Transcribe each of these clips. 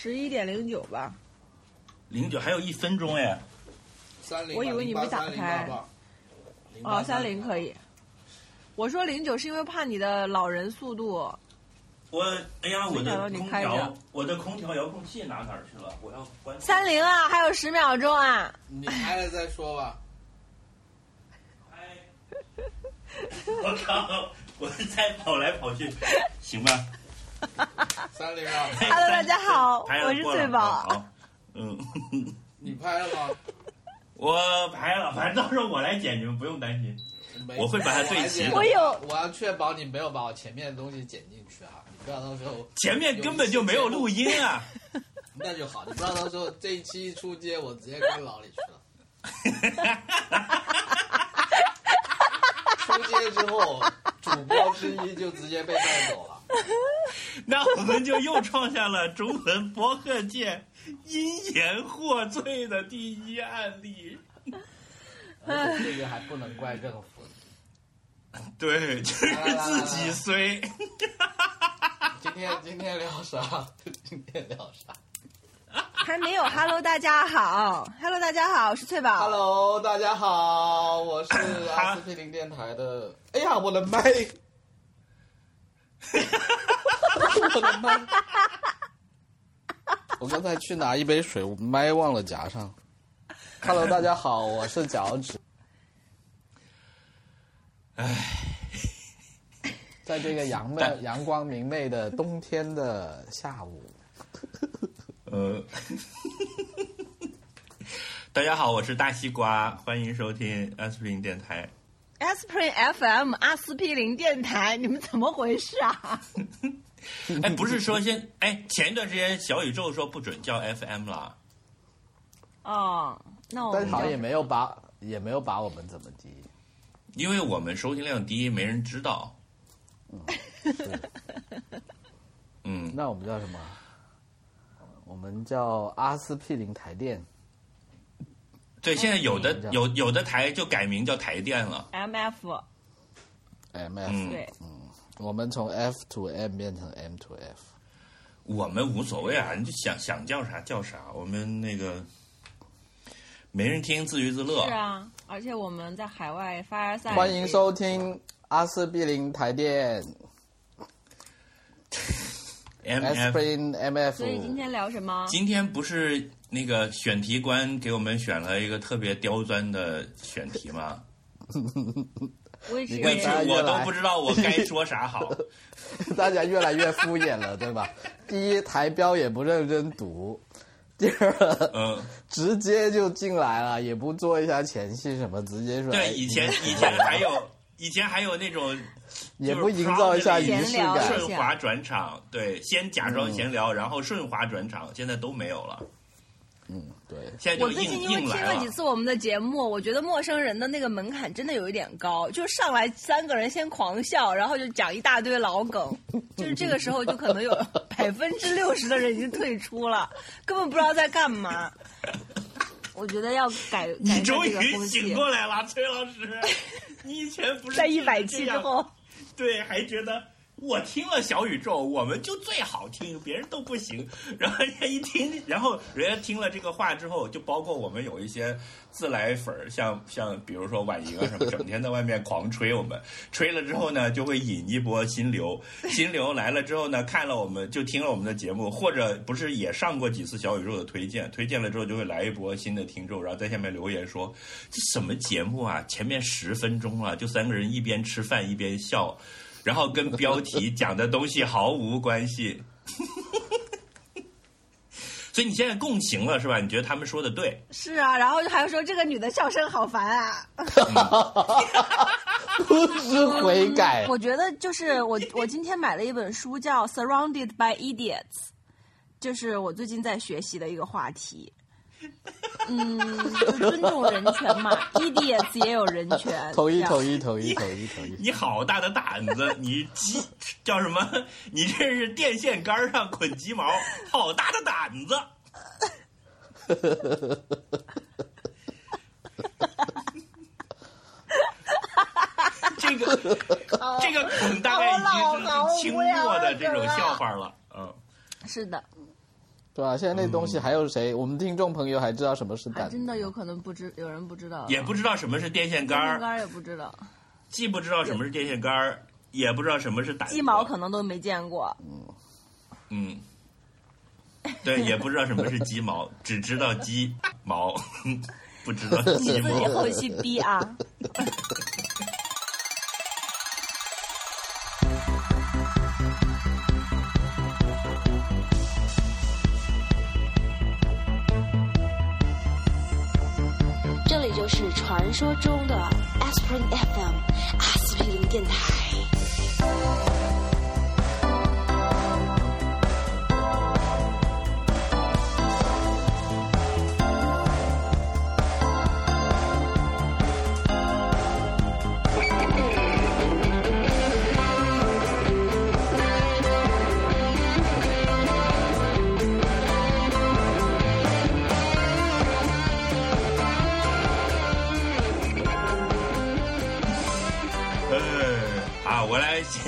十一点零九吧。零九还有一分钟哎，三零，我以为你没打开哦，三零可以。我说零九是因为怕你的老人速度。我哎呀，我的空调，我的空调遥控器拿哪儿去了？我要关。三零啊，还有十秒钟啊！你开了再说吧。哎，我靠！我在跑来跑去，行吧？三零啊，Hello，大家好我是翠宝好，嗯，你拍了吗？我拍了，反正到时候我来剪，你们不用担心。没我会把它对齐的我有我要确保你没有把我前面的东西剪进去啊！你不要到时候前面根本就没有录音啊！那就好，你不要到时候这一期一出街，我直接关牢里去了。出街之后，主播之一就直接被带走了。那我们就又创下了中文博客界因言获罪的第一案例。这个还不能怪政府。对，就是自己衰。今天今天聊啥？今天聊啥还没有 Hello，大家好，Hello，大家好，我是翠宝。？Hello，大家好，我是阿司匹林电台的。哎呀，我的麦！我的麦！我刚才去拿一杯水，我麦忘了夹上。Hello，大家好，我是脚趾。唉，在这个阳但媚、阳光明媚的冬天的下午，呃，大家好，我是大西瓜，欢迎收听 S 频电台。Aspirin FM 阿司匹林电台，你们怎么回事啊？哎，不是说先哎，前一段时间小宇宙说不准叫 FM 啦，哦，那我们但好像也没有把也没有把我们怎么地。因为我们收听量低，没人知道。是，嗯，那我们叫什么？我们叫阿司匹林台电。对，现在有的嗯有有的台就改名叫台电了。MF M F，、对嗯，我们从 F to M 变成 M to F。我们无所谓啊，你就想想叫啥叫啥，我们那个没人听，自娱自乐。是啊，而且我们在海外发赛，欢迎收听阿司匹林台电 M F M F。所以今天聊什么？今天不是那个选题官给我们选了一个特别刁钻的选题吗？我也是你为看止我都不知道我该说啥好。大家越来越敷衍了，对吧？第一，台标也不认真读；第二，嗯，直接就进来了，也不做一下前戏什么，直接说。哎对，以前以前还有以前还有那种也不营造一下仪式闲聊感。顺滑转场，对，先假装闲聊，然后顺滑转场，现在都没有了，嗯，对，现在就我最近因为听了。几次我们的节目，我觉得陌生人的那个门槛真的有一点高，就上来三个人先狂笑，然后就讲一大堆老梗，就是这个时候就可能有 百分之六十的人已经退出了，根本不知道在干嘛。我觉得要改改你终于醒，过来了，崔老师。你以前不是在一百期之后，对，还觉得我听了小宇宙，我们就最好听，别人都不行。然后人家一听，然后人家听了这个话之后，就包括我们有一些自来粉儿，像像比如说婉莹啊什么，整天在外面狂吹我们，吹了之后呢，就会引一波新流，新流来了之后呢，看了我们就听了我们的节目，或者不是也上过几次小宇宙的推荐，推荐了之后就会来一波新的听众，然后在下面留言说这什么节目啊，前面十分钟啊，就三个人一边吃饭一边笑。然后跟标题讲的东西毫无关系。所以你现在共情了是吧？你觉得他们说的对？是啊，然后还说这个女的笑声好烦啊。不知悔改。我觉得就是我，我今天买了一本书，叫《Surrounded by Idiots》，就是我最近在学习的一个话题。嗯，就尊重人权嘛，idiots 也有人权。同意，同意，同意，同意，同意。你好大的胆子！你鸡叫什么？你这是电线杆上捆鸡毛，好大的胆子！这个这个梗大概已经是清末的这种笑话了。嗯，是的，对吧、现在那东西还有谁？我们听众朋友还知道什么是胆？还真的有可能不知有人不知道，也不知道什么是电线杆儿，电线杆儿也不知道，既不知道什么是电线杆儿，也不知道什么是胆。鸡毛可能都没见过。嗯，对，也不知道什么是鸡毛，只知道鸡毛，不知道鸡 毛你自己。后期逼啊！说中的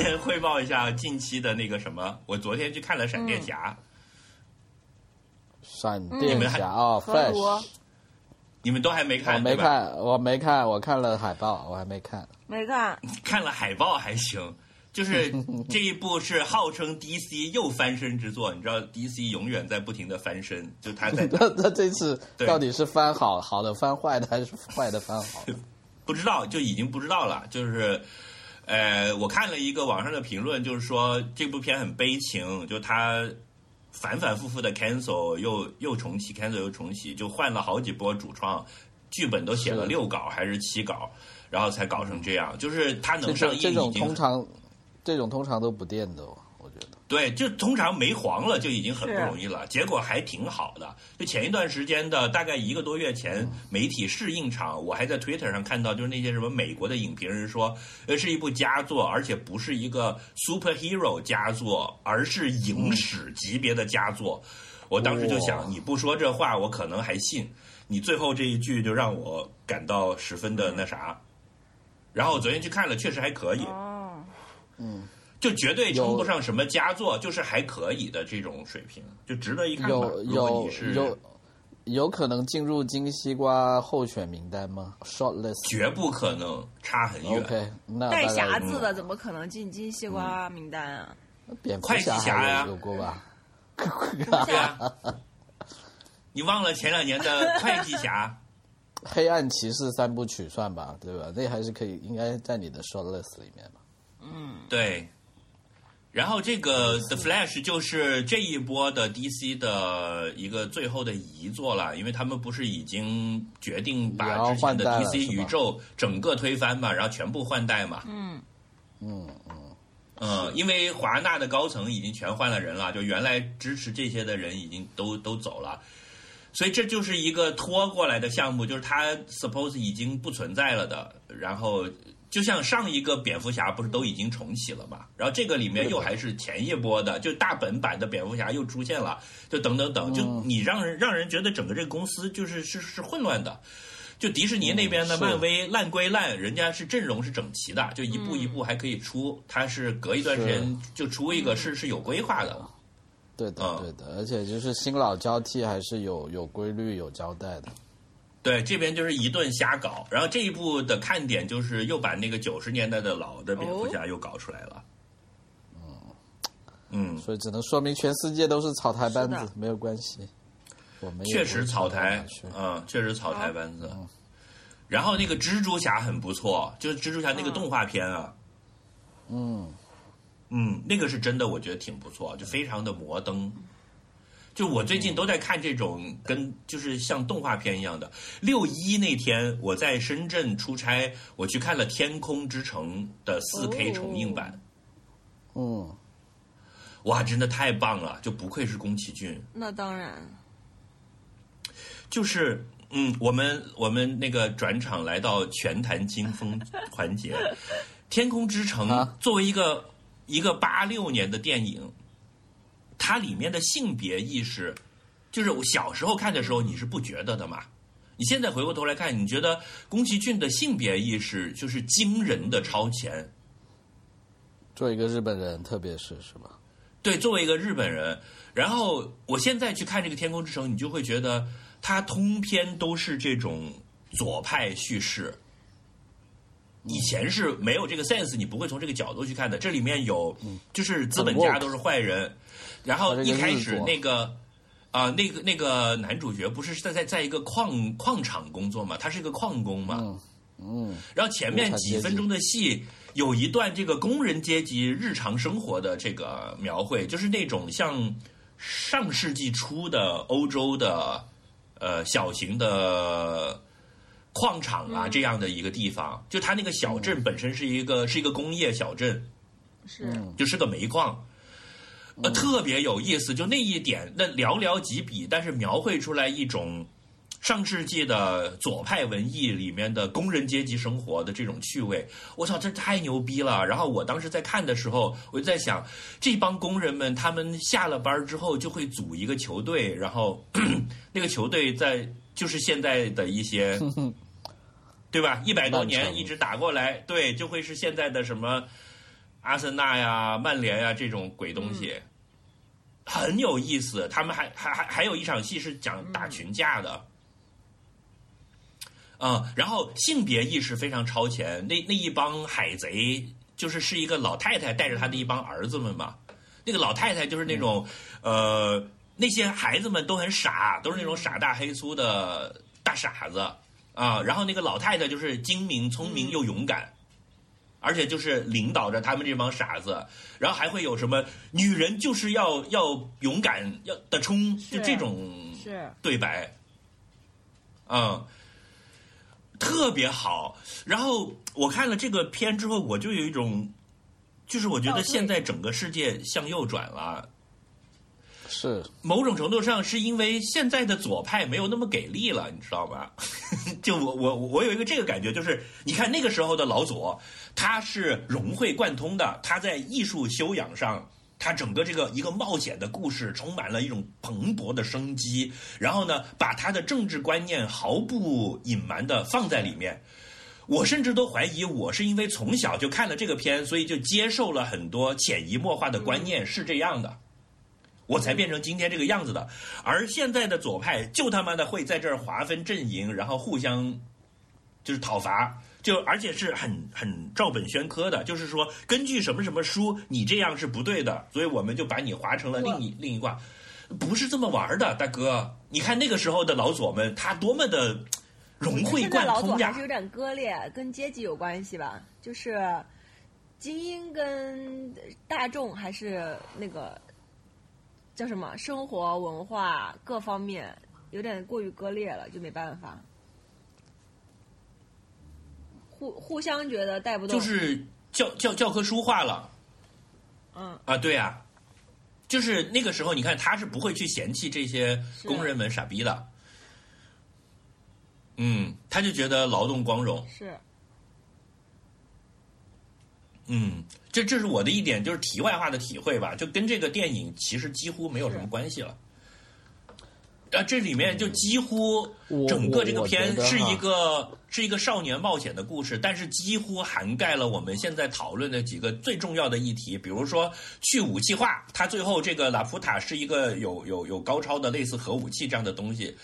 先汇报一下近期的那个什么，我昨天去看了《闪电侠》闪电侠哦河图，Flash，你们都还没看我，没，看，我没看，我看了海报，我还没看。没看，看了海报还行。就是 这一部是号称 DC 又翻身之作，你知道 DC 永远在不停的翻身，就他在那 那这次到底是翻好好的翻坏的，还是坏的翻好的？不知道，就已经不知道了。就是，呃，我看了一个网上的评论，就是说这部片很悲情，就他反反复复的 cancel 又又重启，cancel 又重启，就换了好几波主创，剧本都写了六稿还是七稿，然后才搞成这样。就是他能上映种这种通常这种通常都不垫的、哦。对，就通常没黄了就已经很不容易了，结果还挺好的。就前一段时间的大概一个多月前，媒体试映场，我还在 Twitter 上看到，就是那些什么美国的影评人说，呃，是一部佳作，而且不是一个 superhero 佳作，而是影史级别的佳作。我当时就想，你不说这话，我可能还信。你最后这一句就让我感到十分的那啥。然后我昨天去看了，确实还可以。哦，就绝对称不上什么佳作，就是还可以的这种水平，就值得一看吧。有有有有可能进入金西瓜候选名单吗？Shortlist。绝不可能差很远。OK，那带匣子的怎么可能进金西瓜名单啊？蝙蝠快击侠侠呀有有过吧？对啊，你忘了前两年的会计侠？黑暗骑士三部曲算吧，对吧？那还是可以，应该在你的 shortlist 里面吧？嗯对。然后这个 The Flash 就是这一波的 DC 的一个最后的遗作了，因为他们不是已经决定把之前的 DC 宇宙整个推翻嘛，然后全部换代嘛。嗯，嗯嗯，嗯，因为华纳的高层已经全换了人了，就原来支持这些的人已经都都走了，所以这就是一个拖过来的项目，就是它 suppose 已经不存在了的。然后就像上一个蝙蝠侠不是都已经重启了嘛，然后这个里面又还是前一波的，就大本版的蝙蝠侠又出现了，就等等等，就你让人让人觉得整个这个公司就是是是混乱的。就迪士尼那边的漫威烂归烂，人家是阵容是整齐的，就一步一步还可以出，它是隔一段时间就出一个，是是有规划的。对的嗯对的，而且就是新老交替还是有有规律有交代的。对，这边就是一顿瞎搞。然后这一部的看点就是又把那个九十年代的老的蝙蝠侠又搞出来了。嗯，所以只能说明全世界都是草台班子，没有关系。我们确实草台，嗯，确实草台班子。然后那个蜘蛛侠很不错，就是蜘蛛侠那个动画片啊，嗯，嗯，那个是真的，我觉得挺不错，就非常的摩登。就我最近都在看这种跟就是像动画片一样的。六一那天我在深圳出差，我去看了《天空之城》的四 K 哦重映版，哦，哇，真的太棒了！就不愧是宫崎骏，那当然，就是嗯，我们我们那个转场来到拳坛惊风环节，《天空之城》啊。作为一个一个八六年的电影，它里面的性别意识，就是我小时候看的时候你是不觉得的嘛？你现在回过头来看，你觉得宫崎骏的性别意识就是惊人的超前。作为一个日本人，特别是是吧？对，作为一个日本人，然后我现在去看这个《天空之城》，你就会觉得它通篇都是这种左派叙事。以前是没有这个 sense，你不会从这个角度去看的。这里面有，就是资本家都是坏人，然后一开始那个啊、那个那个男主角不是在在在一个矿矿场工作嘛，他是一个矿工嘛，嗯嗯，然后前面几分钟的戏有一段这个工人阶级日常生活的这个描绘，就是那种像上世纪初的欧洲的呃小型的矿场啊、这样的一个地方，就他那个小镇本身是一个是一个工业小镇，是。就是个煤矿。呃，特别有意思，就那一点，那寥寥几笔，但是描绘出来一种上世纪的左派文艺里面的工人阶级生活的这种趣味。我操，这太牛逼了！然后我当时在看的时候，我就在想，这帮工人们他们下了班之后就会组一个球队，然后 那个球队在就是现在的一些，对吧？一百多年一直打过来，对，就会是现在的什么阿森纳呀、曼联呀这种鬼东西。很有意思，他们还还还还有一场戏是讲打群架的，嗯，然后性别意识非常超前，那那一帮海贼就是是一个老太太带着她的一帮儿子们嘛，那个老太太就是那种、呃那些孩子们都很傻，都是那种傻大黑粗的大傻子。啊，然后那个老太太就是精明聪明又勇敢。而且就是领导着他们这帮傻子，然后还会有什么女人就是要要勇敢要的冲，就这种，对白，嗯，特别好。然后我看了这个片之后，我就有一种，就是我觉得现在整个世界向右转了。是某种程度上是因为现在的左派没有那么给力了，你知道吧？就我我我有一个这个感觉，就是你看那个时候的老左，他是融会贯通的，他在艺术修养上，他整个这个一个冒险的故事充满了一种蓬勃的生机，然后呢，把他的政治观念毫不隐瞒的放在里面。我甚至都怀疑，我是因为从小就看了这个片，所以就接受了很多潜移默化的观念是这样的。我才变成今天这个样子的。而现在的左派就他妈的会在这儿划分阵营，然后互相就是讨伐，就而且是很很照本宣科的，就是说根据什么什么书，你这样是不对的，所以我们就把你划成了另一另一卦，不是这么玩的，大哥。你看那个时候的老左们，他多么的融会贯通呀老左还是！有点割裂，跟阶级有关系吧？就是精英跟大众还是那个叫什么生活文化各方面有点过于割裂了，就没办法。互互相觉得带不动，就是教教教科书化了。嗯，啊，对啊，就是那个时候，你看他是不会去嫌弃这些工人们傻逼的，嗯，他就觉得劳动光荣，是。嗯，这这是我的一点就是题外话的体会吧，就跟这个电影其实几乎没有什么关系了。啊，这里面就几乎整个这个片是一个是一个少年冒险的故事，但是几乎涵盖了我们现在讨论的几个最重要的议题，比如说去武器化，它最后这个拉普塔是一个有有有高超的类似核武器这样的东西，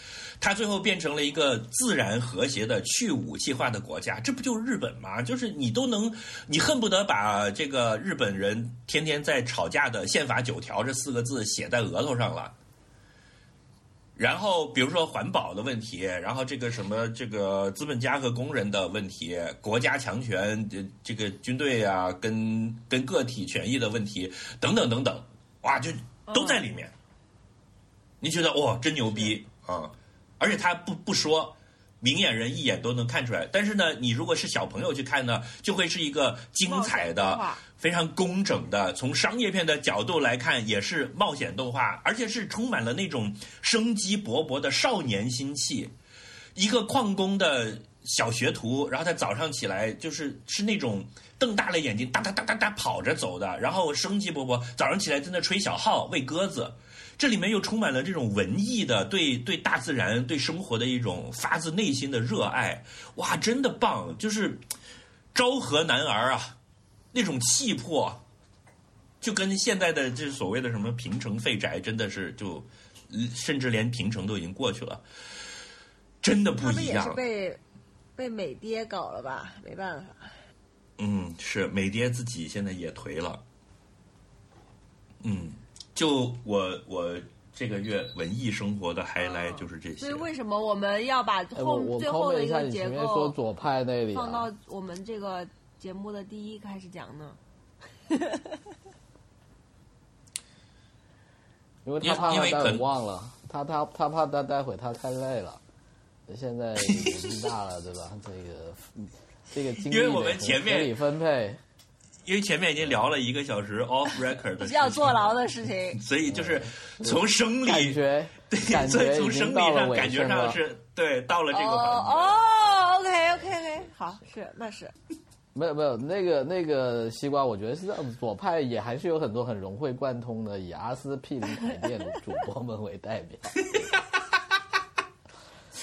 它最后变成了一个自然和谐的去武器化的国家，这不就是日本吗？就是你都能，你恨不得把这个日本人天天在吵架的宪法九条这四个字写在额头上了。然后，比如说环保的问题，然后这个什么这个资本家和工人的问题，国家强权，这这个军队啊，跟跟个体权益的问题，等等等等，哇，就都在里面。你觉得哇，真牛逼啊！而且他不不说，明眼人一眼都能看出来。但是呢，你如果是小朋友去看呢，就会是一个精彩的、非常工整的，从商业片的角度来看，也是冒险动画，而且是充满了那种生机勃勃的少年心气。一个矿工的小学徒，然后他早上起来就是是那种瞪大了眼睛，哒哒哒哒哒跑着走的，然后生机勃勃，早上起来在那吹小号喂鸽子。这里面又充满了这种文艺的对对大自然、对生活的一种发自内心的热爱，哇，真的棒！就是昭和男儿啊，那种气魄，就跟现在的这所谓的什么平城废宅，真的是就，甚至连平城都已经过去了，真的不一样。是被被美爹搞了吧？没办法。嗯，是美爹自己现在也颓了。嗯，就我我这个月文艺生活的 highlight 就是这些。所以为什么我们要把后最后 comment 一下的一个结你前面说左派那里放啊到，我们这个节目的第一开始讲呢？因为因为他怕他待会因为可能忘了，他他他怕他待会他太累了，现在年纪大了，对吧？这个嗯这个精力因为我们得前面合理分配，因为前面已经聊了一个小时 off record 的比较事情坐牢的事情。所以就是从生感理觉对，感所以觉从生理上感觉。上是对到了这个哦环节。哦，OK OK OK，好，是那是没有没有，那个那个西瓜，我觉得是这样子，左派也还是有很多很融会贯通的，以阿司匹林台店主播们为代表。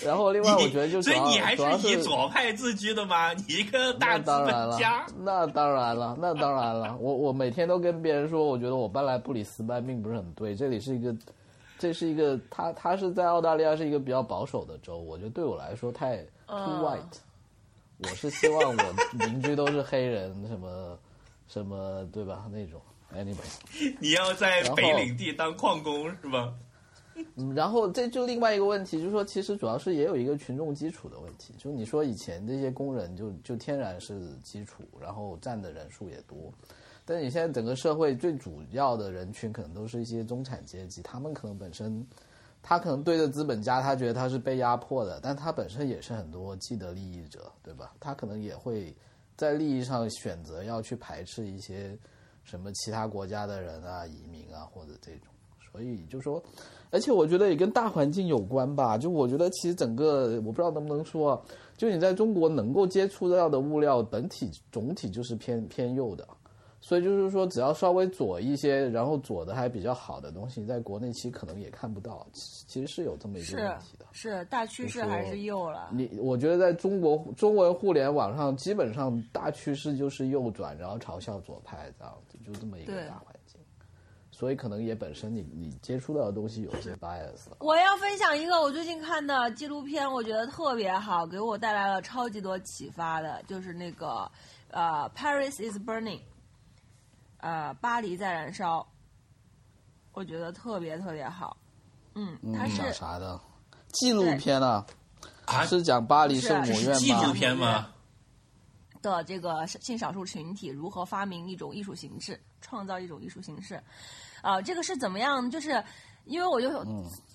然后另外，我觉得就是所以你还是以左派自居的吗？你一个大资本家，，那当然了，那当然了。我我每天都跟别人说，我觉得我搬来布里斯班并不是很对，这里是一个，这是一个，他他是在澳大利亚是一个比较保守的州，我觉得对我来说太 too 嗯 white。我是希望我邻居都是黑人，什么什么，对吧？那种 anyway。你要在北领地当矿工是吧？嗯，然后这就另外一个问题，就是说，其实主要是也有一个群众基础的问题。就你说以前这些工人就就天然是基础，然后占的人数也多，但你现在整个社会最主要的人群可能都是一些中产阶级，他们可能本身，他可能对着资本家，他觉得他是被压迫的，但他本身也是很多既得利益者，对吧？他可能也会在利益上选择要去排斥一些什么其他国家的人啊、移民啊或者这种，所以就说。而且我觉得也跟大环境有关吧。就我觉得其实整个我不知道能不能说啊，就你在中国能够接触到的物料，本体总体就是偏偏右的，所以就是说只要稍微左一些，然后左的还比较好的东西，在国内其实可能也看不到，其其实是有这么一个问题的。是大趋势还是右了？你我觉得在中国中文互联网上，基本上大趋势就是右转，然后嘲笑左派这样子，就这么一个大环境。所以可能也本身你你接触到的东西有些 bias。我要分享一个我最近看的纪录片，我觉得特别好，给我带来了超级多启发的，就是那个呃《Paris is Burning》，呃，巴黎在燃烧，我觉得特别特别好。嗯，它是讲啥的？纪录片啊，啊，是讲巴黎圣母是院纪录？片吗？的这个性少数群体如何发明一种艺术形式，创造一种艺术形式。啊、这个是怎么样？就是因为我就、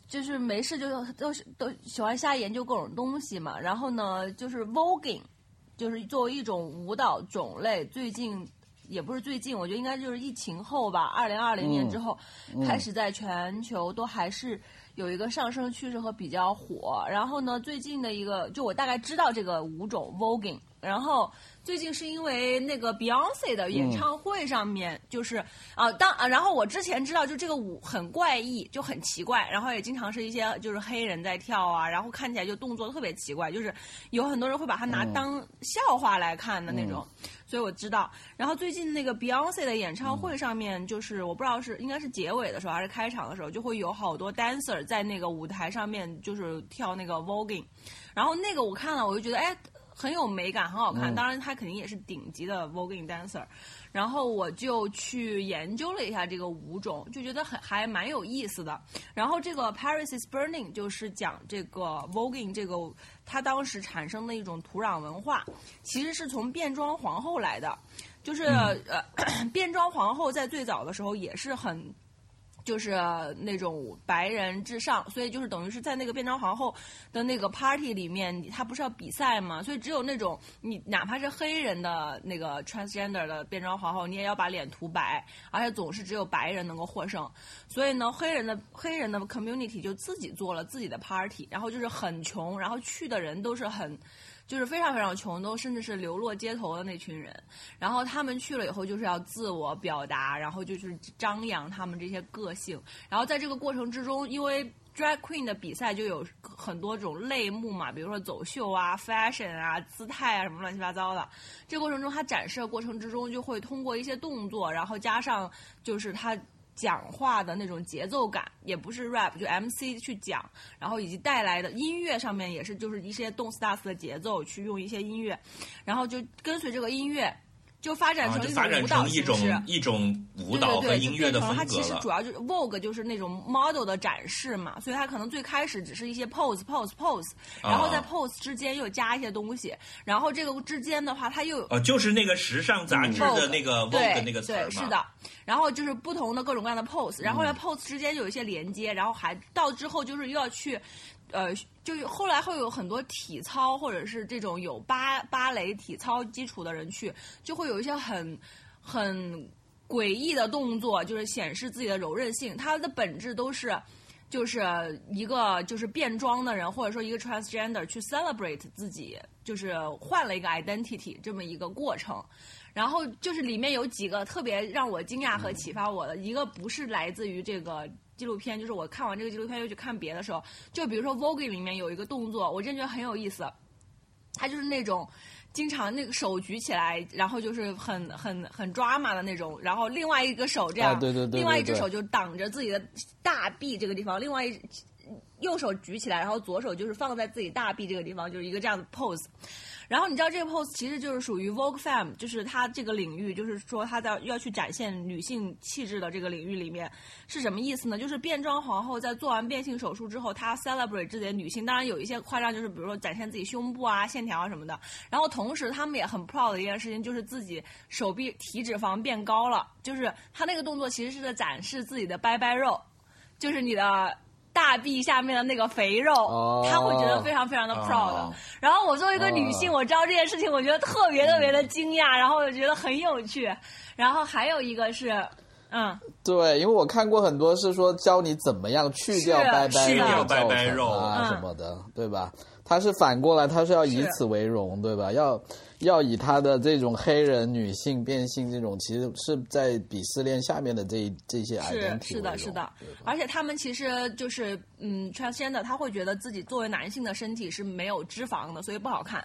就是没事就都是都喜欢瞎研究各种东西嘛。然后呢，就是 voguing，就是作为一种舞蹈种类，最近也不是最近，我觉得应该就是疫情后吧，二零二零年之后、开始在全球都还是。有一个上升趋势和比较火，然后呢，最近的一个就我大概知道这个舞种 voguing，然后最近是因为那个 Beyonce 的演唱会上面，就是啊当啊，然后我之前知道就这个舞很怪异，就很奇怪，然后也经常是一些就是黑人在跳啊，然后看起来就动作特别奇怪，就是有很多人会把它拿当笑话来看的那种，所以我知道。然后最近那个 Beyonce 的演唱会上面，就是我不知道是应该是结尾的时候还是开场的时候，就会有好多 dancer 在那个舞台上面就是跳那个 voguing，然后那个我看了我就觉得哎。很有美感，很好看。当然，他肯定也是顶级的 voguing dancer。然后我就去研究了一下这个舞种，就觉得很还蛮有意思的。然后这个 Paris is Burning 就是讲这个 voguing 这个它当时产生的一种土壤文化，其实是从变装皇后来的。就是、呃，变装皇后在最早的时候也是很。就是那种白人至上，所以就是等于是在那个变装皇后的那个 party 里面，他不是要比赛嘛？所以只有那种你哪怕是黑人的那个 transgender 的变装皇后，你也要把脸涂白，而且总是只有白人能够获胜。所以呢，黑人的黑人的 community 就自己做了自己的 party，然后就是很穷，然后去的人都是很。就是非常非常穷，都甚至是流落街头的那群人。然后他们去了以后，就是要自我表达，然后就是张扬他们这些个性。然后在这个过程之中，因为 drag queen 的比赛就有很多种类目嘛，比如说走秀啊、fashion 啊、姿态啊什么乱七八糟的。这过程中，他展示的过程之中，就会通过一些动作，然后加上就是他。讲话的那种节奏感，也不是 rap，就 MC 去讲，然后以及带来的音乐上面也是，就是一些动次打次的节奏，去用一些音乐，然后就跟随这个音乐。就发展成一种舞蹈形式，一种舞蹈和音乐的风格它其实主要就是 Vogue，就是那种 model 的展示嘛，所以它可能最开始只是一些 pose pose pose，然后在 pose 之间又加一些东西，然后这个之间的话，它又呃，就是那个时尚杂志的那个 Vogue 那个词对，是的。然后就是不同的各种各样的 pose，然后在 pose 之间有一些连接，然后还到之后就是又要去。呃，就后来会有很多体操或者是这种有芭芭蕾体操基础的人去，就会有一些很很诡异的动作，就是显示自己的柔韧性。它的本质都是就是一个就是变装的人，或者说一个 transgender 去 celebrate 自己，就是换了一个 identity 这么一个过程。然后就是里面有几个特别让我惊讶和启发我的，一个不是来自于这个。纪录片就是我看完这个纪录片又去看别的时候，就比如说 Vogue 里面有一个动作，我真觉得很有意思。他就是那种经常那个手举起来，然后就是很很很抓马的那种，然后另外一个手这样，对对对，另外一只手就挡着自己的大臂这个地方，另外一右手举起来，然后左手就是放在自己大臂这个地方，就是一个这样的 pose。然后你知道这个 pose 其实就是属于 Vogue Fem，就是它这个领域，就是说它在要去展现女性气质的这个领域里面是什么意思呢？就是变装皇后在做完变性手术之后，她 celebrate 自己的女性，当然有一些夸张，就是比如说展现自己胸部啊、线条啊什么的。然后同时他们也很 proud 的一件事情，就是自己手臂体脂肪变高了，就是他那个动作其实是在展示自己的拜拜肉，就是你的。大臂下面的那个肥肉，他会觉得非常非常的 proud。然后我作为一个女性，我知道这件事情，我觉得特别特别的惊讶，然后我觉得很有趣。然后还有一个是，嗯，对，因为我看过很多是说教你怎么样去掉拜拜肉、拜拜肉。啊什么的，对吧？他是反过来，他是要以此为荣，对吧？要。要以他的这种黑人女性变性这种，其实是在鄙视链下面的这这些是是的，是的，而且他们其实就是嗯，transgender，他会觉得自己作为男性的身体是没有脂肪的，所以不好看。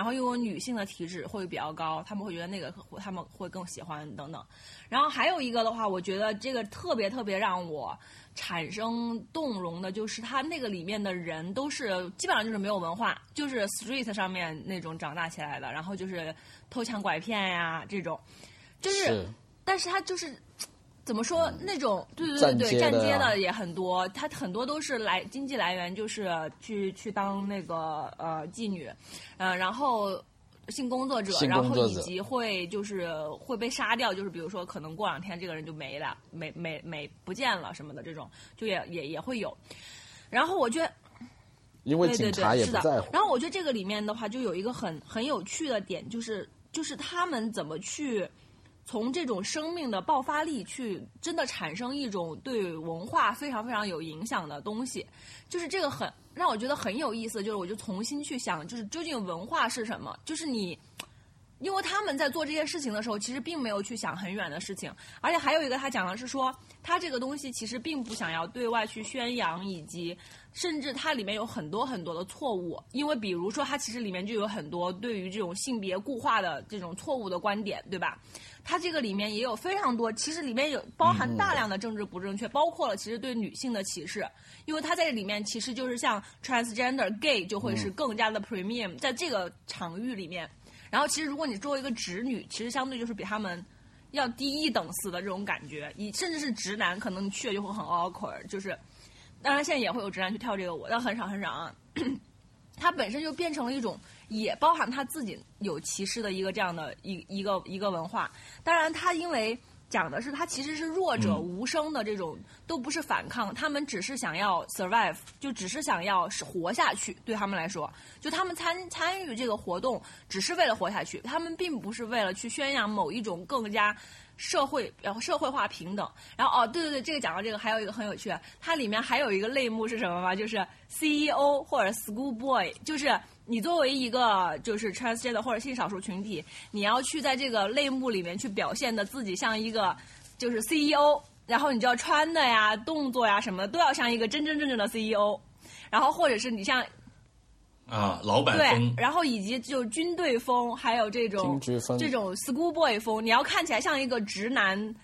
然后又有女性的体脂会比较高，他们会觉得那个他们会更喜欢等等。然后还有一个的话，我觉得这个特别特别让我。产生动容的，就是他那个里面的人都是基本上就是没有文化，就是 street 上面那种长大起来的，然后就是偷抢拐骗呀这种，就是，但是他就是怎么说那种，对对对对，站街的也很多，他很多都是来经济来源就是去去当那个呃妓女，嗯，然后。性工作者，然后以及会就是会被杀掉，就是比如说可能过两天这个人就没了，没没没不见了什么的这种，就也也也会有。然后我觉得，因为警察也不在乎。然后我觉得这个里面的话，就有一个很很有趣的点，就是就是他们怎么去从这种生命的爆发力去真的产生一种对文化非常非常有影响的东西，就是这个很。让我觉得很有意思，就是我就重新去想，就是究竟文化是什么？就是你，因为他们在做这些事情的时候，其实并没有去想很远的事情，而且还有一个他讲的是说，他这个东西其实并不想要对外去宣扬，以及甚至它里面有很多很多的错误，因为比如说它其实里面就有很多对于这种性别固化的这种错误的观点，对吧？它这个里面也有非常多，其实里面有包含大量的政治不正确，包括了其实对女性的歧视。因为它在这里面其实就是像 transgender gay 就会是更加的 premium，在这个场域里面，然后其实如果你作为一个直女，其实相对就是比他们要低一等似的这种感觉，你甚至是直男，可能你去了就会很 awkward，就是当然现在也会有直男去跳这个舞，但很少很少啊。他本身就变成了一种也包含他自己有歧视的一个这样的一一个一个文化，当然他因为。讲的是他其实是弱者无声的这种，都不是反抗，他们只是想要 survive，就只是想要活下去。对他们来说，就他们参参与这个活动，只是为了活下去，他们并不是为了去宣扬某一种更加。社会然后社会化平等，然后哦对对对，这个讲到这个还有一个很有趣，它里面还有一个类目是什么吗？就是 CEO 或者 School Boy，就是你作为一个就是 transgender 或者性少数群体，你要去在这个类目里面去表现的自己像一个就是 CEO。然后你就要穿的呀、动作呀什么都要像一个真真正正的 CEO，然后或者是你像啊，老板对，，然后以及就军队风，还有这种这种 school boy 风，你要看起来像一个直男，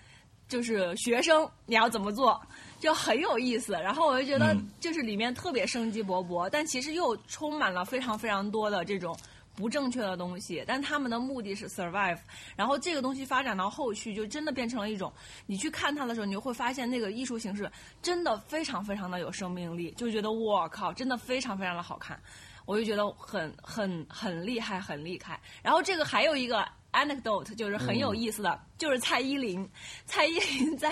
就是学生，你要怎么做，就很有意思。然后我就觉得嗯，就是里面特别生机勃勃，但其实又充满了非常非常多的这种。不正确的东西，但他们的目的是 survive，然后这个东西发展到后续，就真的变成了一种，你去看它的时候，你就会发现那个艺术形式真的非常非常的有生命力，就觉得我靠，真的非常非常的好看。我就觉得很很很厉害，很厉害。然后这个还有一个 anecdote，就是很有意思的，就是蔡依林，蔡依林在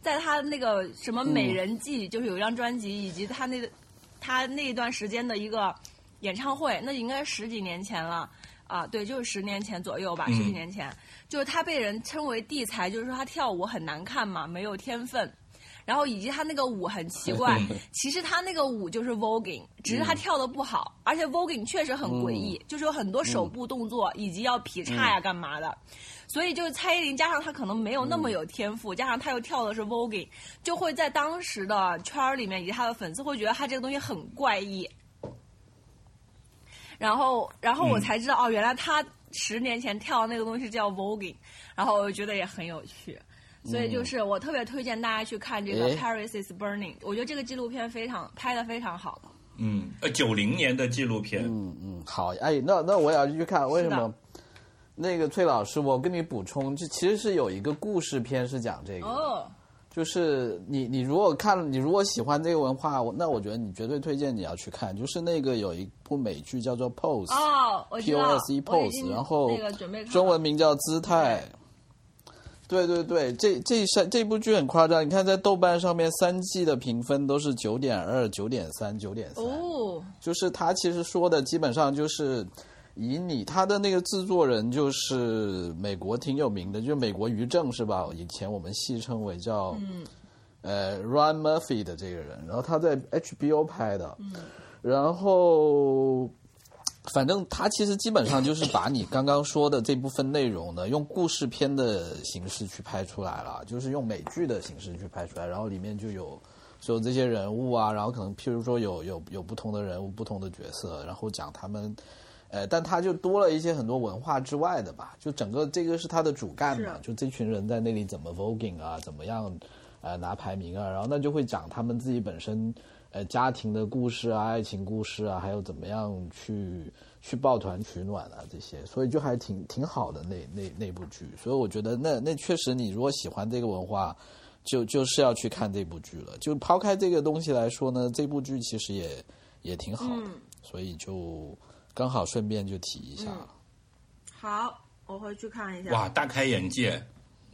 在她那个什么《美人计》就是有一张专辑，以及她那个她那一段时间的一个演唱会，那应该是十几年前了。啊，对，就是十年前左右吧，嗯十几年前，就是她被人称为地才，就是说她跳舞很难看嘛，没有天分。然后以及他那个舞很奇怪，其实他那个舞就是 voguing，只是他跳的不好，而且 voguing 确实很诡异，就是有很多手部动作、以及要劈叉呀干嘛的。所以就是蔡依林加上她可能没有那么有天赋，加上她又跳的是 voguing，就会在当时的圈儿里面以及她的粉丝会觉得她这个东西很怪异。然后，然后我嗯才知道、哦，原来她十年前跳的那个东西叫 voguing，然后我就觉得也很有趣。所以就是我特别推荐大家去看这个《Paris is Burning》，我觉得这个纪录片非常拍的非常好。嗯，呃，九零年的纪录片，嗯嗯，好，哎，那那我也要去看，为什么？那个崔老师，我跟你补充，这其实是有一个故事片是讲这个，哦，就是你你如果看你如果喜欢这个文化，那我觉得你绝对推荐你要去看，就是那个有一部美剧叫做 Pose，哦，我知 P 道 O S E pose，然后那个准备中文名叫姿态。对对对，这这三这部剧很夸张，你看在豆瓣上面三季的评分都是九点二、九点三、九点三，哦，就是他其实说的基本上就是以你他的那个制作人就是美国挺有名的，就是美国于正是吧？以前我们戏称为叫嗯呃 Ryan Murphy 的这个人，然后他在 HBO 拍的，然后。反正他其实基本上就是把你刚刚说的这部分内容呢，用故事片的形式去拍出来了，就是用美剧的形式去拍出来，然后里面就有所有这些人物啊，然后可能譬如说有有有不同的人物、不同的角色，然后讲他们，呃，但他就多了一些很多文化之外的吧，就整个这个是他的主干嘛，就这群人在那里怎么 voguing 啊，怎么样呃拿排名啊，然后那就会讲他们自己本身呃家庭的故事啊、爱情故事啊，还有怎么样去去抱团取暖啊这些，所以就还挺挺好的那那那部剧，所以我觉得那那确实你如果喜欢这个文化。就就是要去看这部剧了。就抛开这个东西来说呢，这部剧其实也也挺好的，嗯所以就刚好顺便就提一下。好，我回去看一下。哇，大开眼界。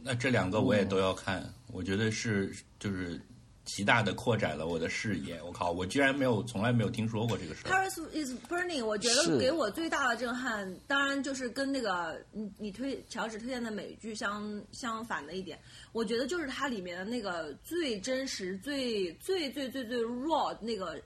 那这两个我也都要看，我觉得是就是极大的扩展了我的视野。我靠，我居然没有从来没有听说过这个事儿。Paris is Burning，我觉得给我最大的震撼，当然就是跟那个你你推乔治推荐的美剧相相反的一点，我觉得就是它里面的那个最真实、最最最最最 raw 那个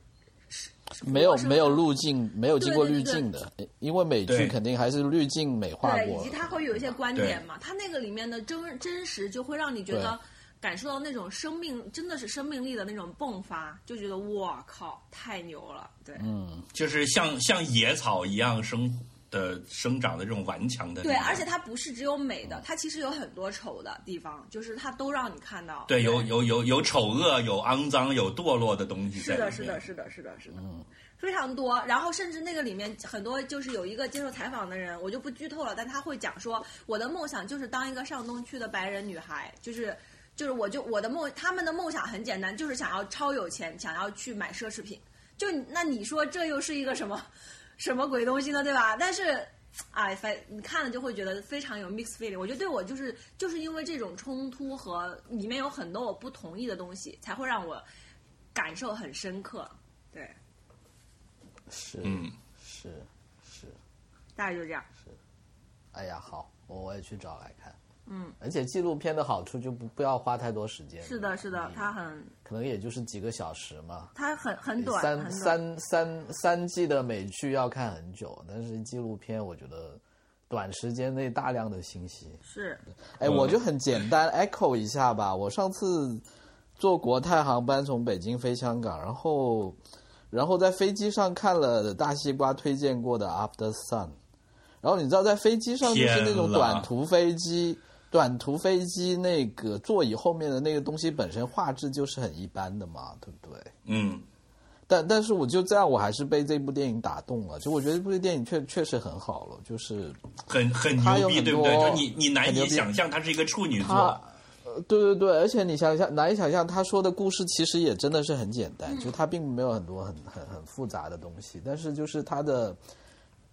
没有没有路径，没有经过滤对对对镜的，因为美剧肯定还是滤镜美化，过了。以及它会有一些观点嘛，它那个里面的真真实就会让你觉得感受到那种生命真的是生命力的那种迸发，就觉得我靠，太牛了，对。嗯，就是像像野草一样生的生长的这种顽强的对，而且它不是只有美的，它其实有很多丑的地方，就是它都让你看到。对有有有有丑恶，有肮脏，有堕落的东西在里面。是的，是的，是的，是的，是的，非常多。然后甚至那个里面很多就是有一个接受采访的人，我就不剧透了，但他会讲说，我的梦想就是当一个上东区的白人女孩，就是就是我就我的梦，他们的梦想很简单，就是想要超有钱，想要去买奢侈品。就那你说这又是一个什么什么鬼东西呢？对吧？但是。哎，反你看了就会觉得非常有 mixed feeling。我觉得对我就是就是因为这种冲突和里面有很多我不同意的东西，才会让我感受很深刻。对，是，嗯，是是，大概就是这样。是哎呀，好，我我也去找来看。嗯，而且纪录片的好处就不不要花太多时间。是的，是的，它很可能也就是几个小时嘛。它很很短，三短。三三三季的美剧要看很久，但是纪录片我觉得短时间内大量的信息。是哎，我就很简单 echo 一下吧。我上次坐国泰航班从北京飞香港，然后然后在飞机上看了大西瓜推荐过的 After Sun，然后你知道在飞机上就是那种短途飞机，短途飞机那个座椅后面的那个东西本身画质就是很一般的嘛，对不对？嗯，但但是我就这样，我还是被这部电影打动了。就我觉得这部电影确确实很好了，就是很很牛逼，对不对？就你你难以想象它是一个处女座，，呃对对对，而且你想想，难以想象他说的故事其实也真的是很简嗯单，就他并没有很多很很很复杂的东西，但是就是他的。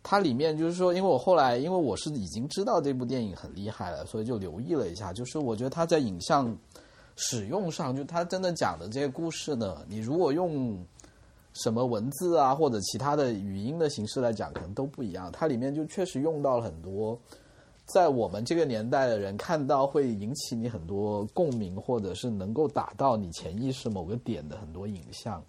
它里面就是说，因为我后来，因为我是已经知道这部电影很厉害了，所以就留意了一下。就是我觉得它在影像使用上，就它真的讲的这些故事呢，你如果用什么文字啊或者其他的语音的形式来讲，可能都不一样。它里面就确实用到了很多在我们这个年代的人看到会引起你很多共鸣，或者是能够打到你潜意识某个点的很多影像。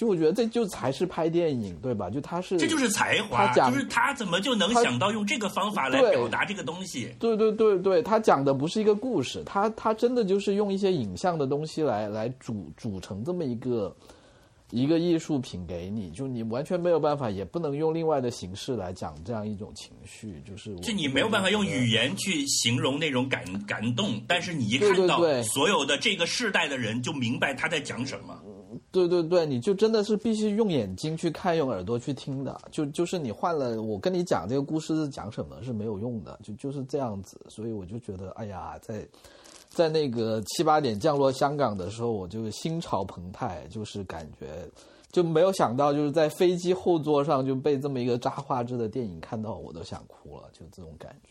就我觉得这就才是拍电影，对吧？就他是这就是才华，就是他怎么就能想到用这个方法来表达这个东西？对对对对，他讲的不是一个故事，他他真的就是用一些影像的东西来来组组成这么一个一个艺术品给你，就你完全没有办法，也不能用另外的形式来讲这样一种情绪，就是就你没有办法用语言。去形容那种感感动，但是你一看到所有的这个世代的人，就明白他在讲什么。对对对，对对对你就真的是必须用眼睛去看，用耳朵去听的。就就是你换了，我跟你讲这个故事是讲什么是没有用的，就就是这样子。所以我就觉得，哎呀，在在那个七八点降落香港的时候，我就心潮澎湃，就是感觉就没有想到，就是在飞机后座上就被这么一个渣画质的电影看到，我都想哭了，就这种感觉。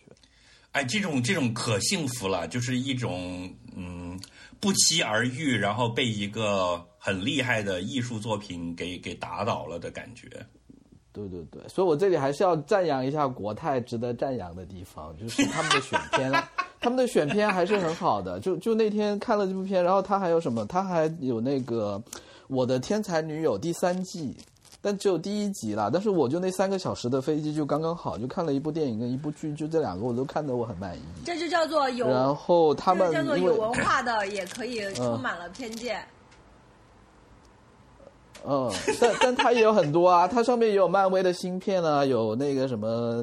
哎，这种这种可幸福了，就是一种嗯不期而遇，然后被一个很厉害的艺术作品给给打倒了的感觉。对对对，所以我这里还是要赞扬一下国泰值得赞扬的地方，就是他们的选片，他们的选片还是很好的。就就那天看了这部片，然后他还有什么？他还有那个《我的天才女友》第三季，但只有第一集啦。但是我就那三个小时的飞机就刚刚好，就看了一部电影跟一部剧，就这两个我都看得我很满意。这就叫做有，然后他们叫做有文化的也可以充满了偏见。嗯，但但它也有很多啊，它上面也有漫威的芯片啊，有那个什么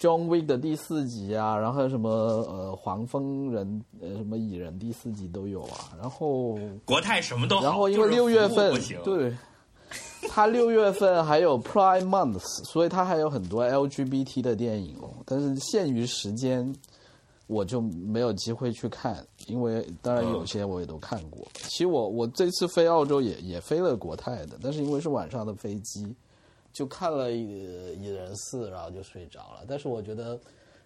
John Wick 的第四集啊，然后还有什么呃黄蜂人呃什么蚁人第四集都有啊，然后国泰什么都好，然后因为就是六月份不行，对，他六月份还有 Prime Month，所以他还有很多 LGBT 的电影哦，但是限于时间。我就没有机会去看，因为当然有些我也都看过。其实我我这次飞澳洲也也飞了国泰的，但是因为是晚上的飞机，就看了一一人四，然后就睡着了。但是我觉得，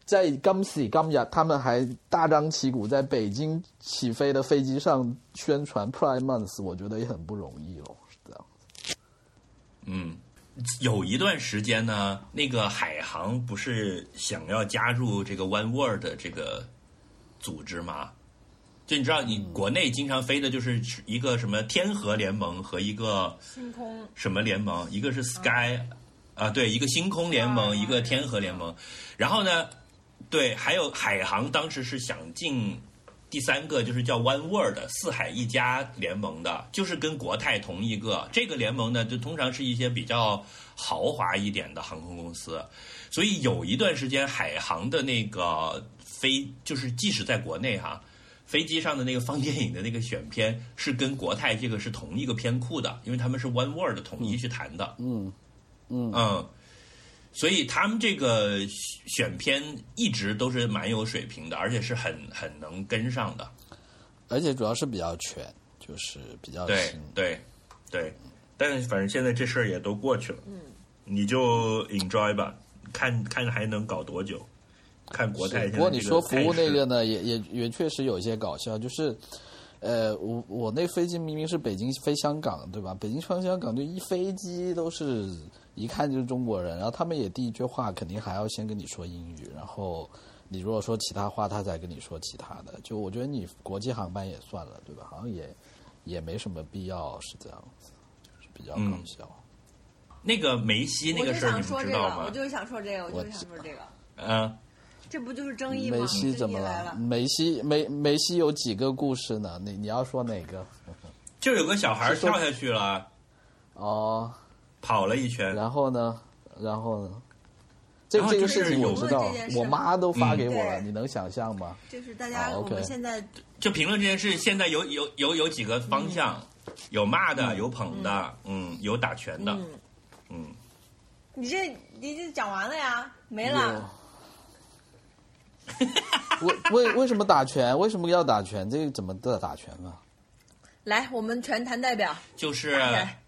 在今时今日，他们还大张旗鼓在北京起飞的飞机上宣传 Prime Month，我觉得也很不容易哦，嗯，有一段时间呢，那个海航不是想要加入这个 One World 的这个组织吗？就你知道，你国内经常飞的就是一个什么天河联盟和一个星空什么联盟，一个是 Sky 啊、对，一个星空联盟，啊一个天河联盟。然后呢，对，还有海航当时是想进第三个，就是叫 One World 四海一家联盟的，就是跟国泰同一个。这个联盟呢，就通常是一些比较豪华一点的航空公司，所以有一段时间海航的那个飞，就是即使在国内哈。飞机上的那个放电影的那个选片是跟国泰这个是同一个片库的，因为他们是 One World 统一去谈的。嗯嗯嗯，所以他们这个选片一直都是蛮有水平的，而且是很很能跟上的。而且主要是比较全，就是比较对新。对对，但是反正现在这事儿也都过去了，嗯，你就 enjoy 吧，看看还能搞多久。看国泰不过你说服务那个呢，也也也确实有一些搞笑，就是，呃，我我那飞机明明是北京飞香港，对吧？北京飞香港就一飞机都是一看就是中国人，然后他们也第一句话肯定还要先跟你说英语，然后你如果说其他话，他才跟你说其他的。就我觉得你国际航班也算了，对吧？好像也也没什么必要是这样子，就是比较搞嗯笑。那个梅西那个事儿，你想说这个，们知道吗我？就是想说这个，我就是想说这个。嗯，这不就是争议吗？梅西怎么了？梅西梅梅西有几个故事呢？你你要说哪个？就有个小孩跳下去了，哦，跑了一圈，然后呢？然后呢？这这个就是有事情我知道我妈都发给我了，嗯你能想象吗？就是大家，哦我们现在就评论这件事，现在有有有有几个方向，有骂的，有捧的，嗯，有打拳的，嗯，嗯，你这你这讲完了呀？没了。为为为什么打拳？为什么要打拳？这个怎么的打拳啊？来，我们全坛代表，就是来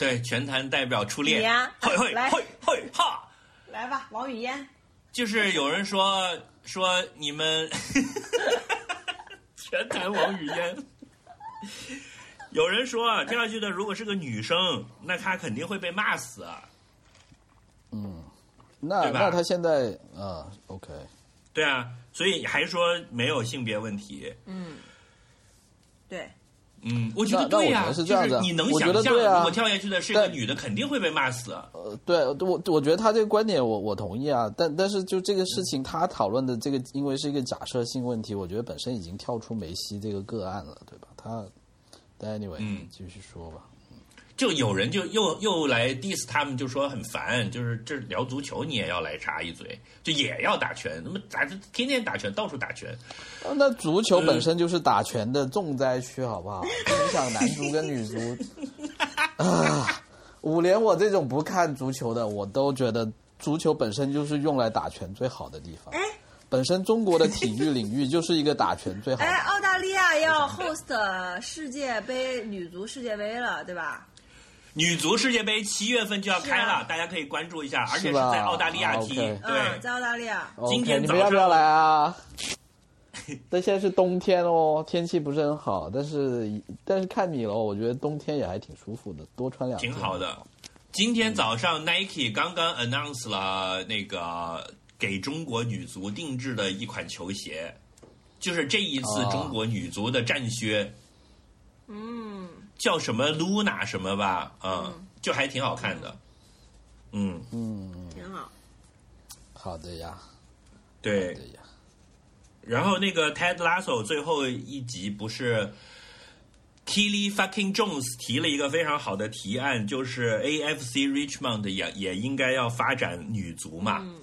对全坛代表初恋，你呀 嘿嘿来嘿嘿哈，来吧，王语嫣。就是有人说说你们 全坛王语嫣。有人说啊跳下去的如果是个女生，那她肯定会被骂死。啊那对吧那她现在啊，OK，对啊，所以还说没有性别问题。嗯，对，嗯，我觉得对呀、我觉得是这样子就是你能我觉想象，得对啊如果跳下去的是个但女的，肯定会被骂死。呃，对我我觉得他这个观点我我同意啊，但但是就这个事情他讨论的这个，因为是一个假设性问题，我觉得本身已经跳出梅西这个个案了，对吧？他，但 anyway，嗯继续说吧。就有人就又又来 diss 他们，就说很烦，就是这聊足球你也要来插一嘴，就也要打拳，那么咋就天天打拳，到处打拳？啊那足球本身就是打拳的重灾区，好不好？你想男足跟女足啊，五连我这种不看足球的，我都觉得足球本身就是用来打拳最好的地方。哎本身中国的体育领域就是一个打拳最好的哎，澳大利亚要 host 世界杯女足世界杯了，对吧？女足世界杯七月份就要开了，啊大家可以关注一下，而且是在澳大利亚踢。对，嗯，在澳大利亚。今天你早上们要不要来啊？但现在是冬天哦，天气不是很好，但是但是看你了，我觉得冬天也还挺舒服的，多穿两件挺好的。今天早上 Nike 刚刚 announce 了那个给中国女足定制的一款球鞋，就是这一次哦中国女足的战靴，嗯，叫什么 Luna 什么吧，嗯，就还挺好看的。嗯嗯，挺好。好的呀，对的。呀，然后那个 Ted Lasso 最后一集不是 Kelly fucking Jones 提了一个非常好的提案，就是 AFC Richmond 也也应该要发展女足嘛。嗯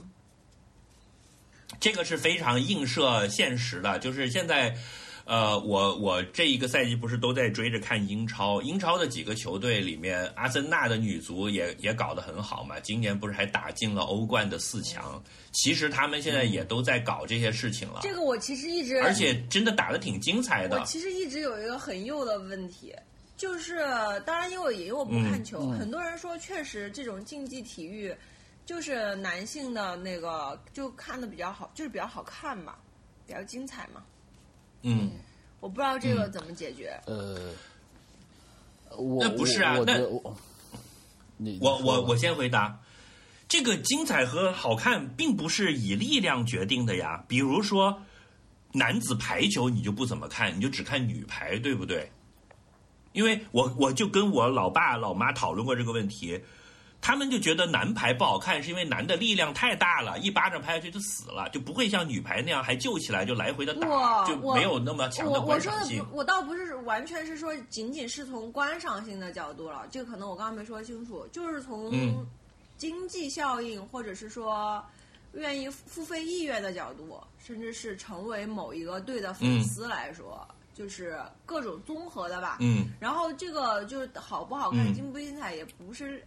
这个是非常映射现实的，就是现在。呃，我我这一个赛季不是都在追着看英超，英超的几个球队里面，阿森纳的女足也也搞得很好嘛，今年不是还打进了欧冠的四强。其实他们现在也都在搞这些事情了。这个我其实一直，而且真的打得挺精彩的我。其实一直有一个很幼的问题，就是当然因为也因为我不看球，嗯嗯很多人说确实这种竞技体育就是男性的那个就看的比较好，就是比较好看嘛，比较精彩嘛。嗯，我不知道这个怎么解决。呃，我那不是啊那我你我我我先回答，这个精彩和好看并不是以力量决定的呀。比如说男子排球，你就不怎么看，你就只看女排，对不对？因为我我就跟我老爸老妈讨论过这个问题，他们就觉得男排不好看，是因为男的力量太大了，一巴掌拍下去就死了，就不会像女排那样还救起来就来回的打，就我我没有那么强的我观赏性说的不，。我倒不是完全是说仅仅是从观赏性的角度了，这个可能我刚刚没说清楚，就是从嗯经济效应或者是说愿意付费意愿的角度，甚至是成为某一个队的粉丝来说，就是各种综合的吧。嗯然后这个就是好不好看、嗯精不精彩，也不是